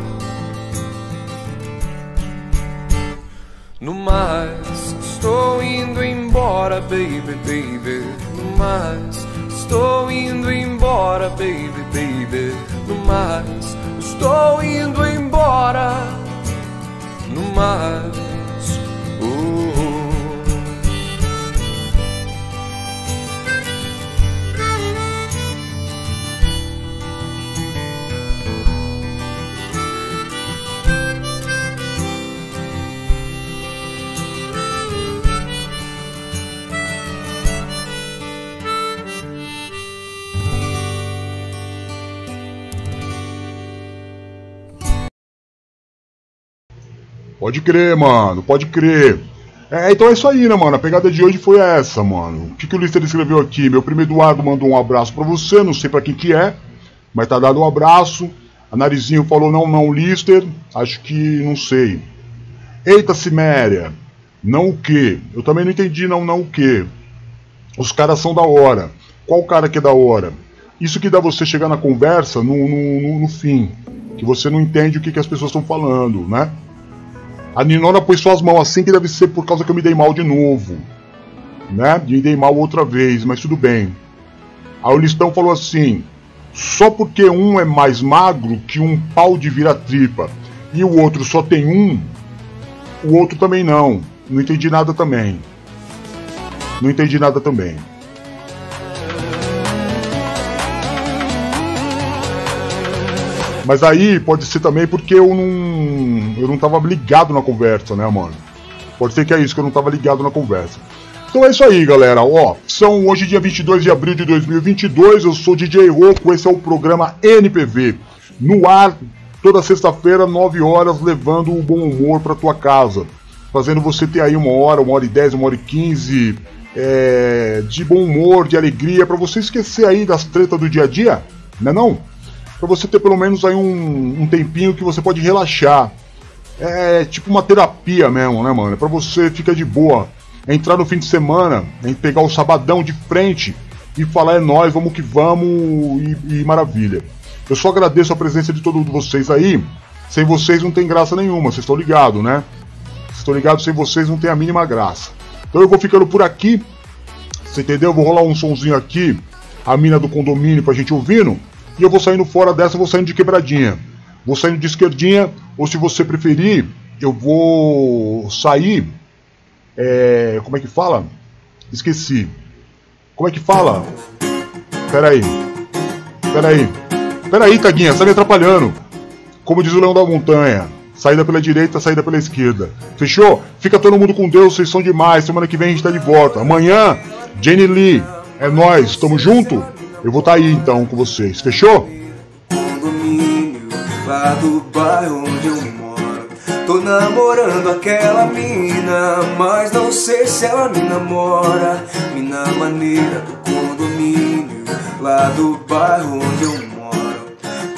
No mais, estou indo embora, baby, baby. No mais, estou indo embora, baby, baby. No mais, estou indo embora. No mais, Pode crer, mano, pode crer. É, então é isso aí, né, mano? A pegada de hoje foi essa, mano. O que, que o Lister escreveu aqui? Meu primo Eduardo mandou um abraço pra você, não sei pra quem que é, mas tá dado um abraço. A Narizinho falou não, não, Lister. Acho que não sei. Eita, Ciméria. Não o quê? Eu também não entendi não, não o quê. Os caras são da hora. Qual cara que é da hora? Isso que dá você chegar na conversa no, no, no, no fim. Que você não entende o que, que as pessoas estão falando, né? A Ninona pôs suas mãos assim que deve ser por causa que eu me dei mal de novo. Né? Me dei mal outra vez, mas tudo bem. Aí o Listão falou assim: só porque um é mais magro que um pau de vira-tripa e o outro só tem um, o outro também não. Não entendi nada também. Não entendi nada também. Mas aí pode ser também porque eu não. Eu não tava ligado na conversa, né, mano? Pode ser que é isso, que eu não tava ligado na conversa. Então é isso aí, galera. Ó, são hoje dia 22 de abril de 2022. Eu sou DJ Roco, esse é o programa NPV. No ar, toda sexta-feira, 9 horas, levando o bom humor pra tua casa. Fazendo você ter aí uma hora, uma hora e dez, uma hora e quinze é, de bom humor, de alegria, para você esquecer aí das tretas do dia a dia, né não? Para você ter pelo menos aí um, um tempinho que você pode relaxar. É tipo uma terapia mesmo, né, mano? É pra você ficar de boa. É entrar no fim de semana, é pegar o sabadão de frente e falar é nós, vamos que vamos e, e maravilha. Eu só agradeço a presença de todos vocês aí. Sem vocês não tem graça nenhuma, vocês estão ligados, né? Vocês estão ligados, sem vocês não tem a mínima graça. Então eu vou ficando por aqui. Você entendeu? Eu vou rolar um sonzinho aqui, a mina do condomínio pra gente ouvindo. E eu vou saindo fora dessa, vou saindo de quebradinha. Vou saindo de esquerdinha, ou se você preferir, eu vou sair. É, como é que fala? Esqueci. Como é que fala? Peraí. Peraí. Peraí, Taguinha, você tá me atrapalhando. Como diz o Leão da Montanha. Saída pela direita, saída pela esquerda. Fechou? Fica todo mundo com Deus, vocês são demais. Semana que vem a gente tá de volta. Amanhã, Jenny Lee. É nós, tamo junto? Eu vou estar tá aí então com vocês. Fechou? Condomínio lá do bairro onde eu moro. Tô namorando aquela mina, mas não sei se ela me namora. Mina maneira do condomínio lá do bairro onde eu moro.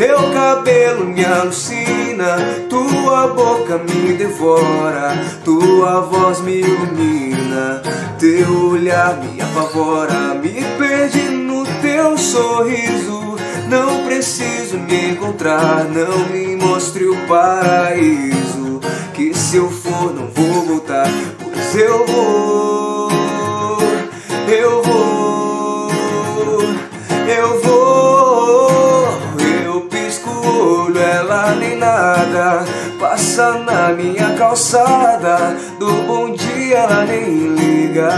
Teu cabelo me alucina, tua boca me devora, tua voz me ilumina, teu olhar me apavora, me perde no teu sorriso. Não preciso me encontrar, não me mostre o paraíso. Que se eu for, não vou voltar, pois eu vou, eu vou, eu vou. Nem nada. Passa na minha calçada, do bom dia ela nem liga.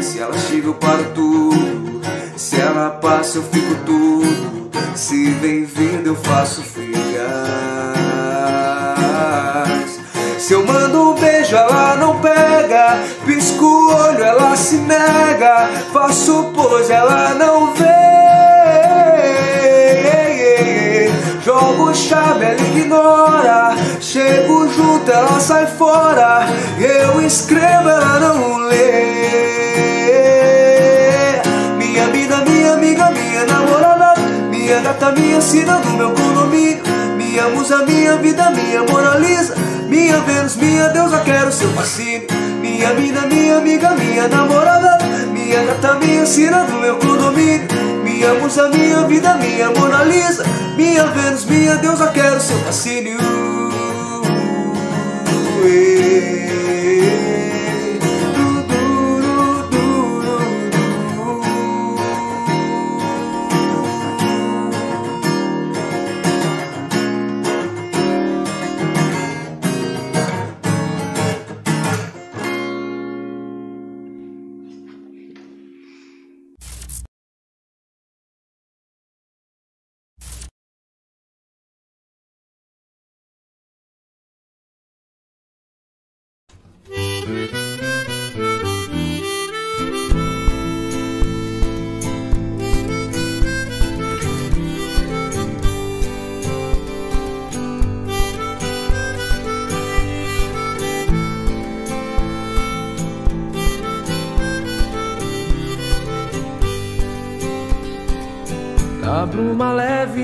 Se ela chega eu paro tudo, se ela passa eu fico tudo. Se vem vindo eu faço frias. Se eu mando um beijo ela não pega, pisco o olho ela se nega, faço pose ela não vê. Jogo chave, ela ignora. Chego junto, ela sai fora. Eu escrevo, ela não lê. Minha vida, minha amiga, minha namorada. Minha gata, minha sina do meu condomínio. Minha musa, minha vida, minha Mona Lisa Minha Vênus, minha deusa, quero seu fascínio Minha vida, minha amiga, minha namorada Minha gata, minha sina do meu condomínio Minha musa, minha vida, minha Mona Lisa Minha Vênus, minha deusa, quero seu fascínio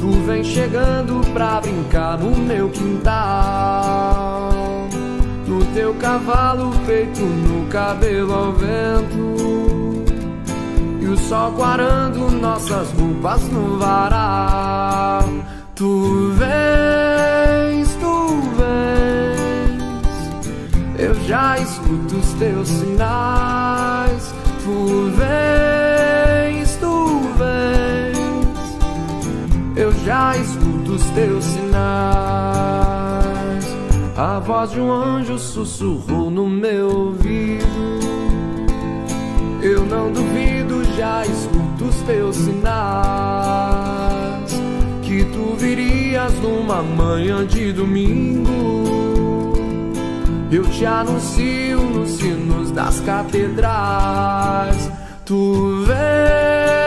Tu vem chegando pra brincar no meu quintal. No teu cavalo feito no cabelo ao vento. E o sol guarando nossas roupas no varal. Tu vens, tu vens. Eu já escuto os teus sinais. Tu vens, Eu já escuto os teus sinais. A voz de um anjo sussurrou no meu ouvido. Eu não duvido, já escuto os teus sinais. Que tu virias numa manhã de domingo. Eu te anuncio nos sinos das catedrais. Tu vês.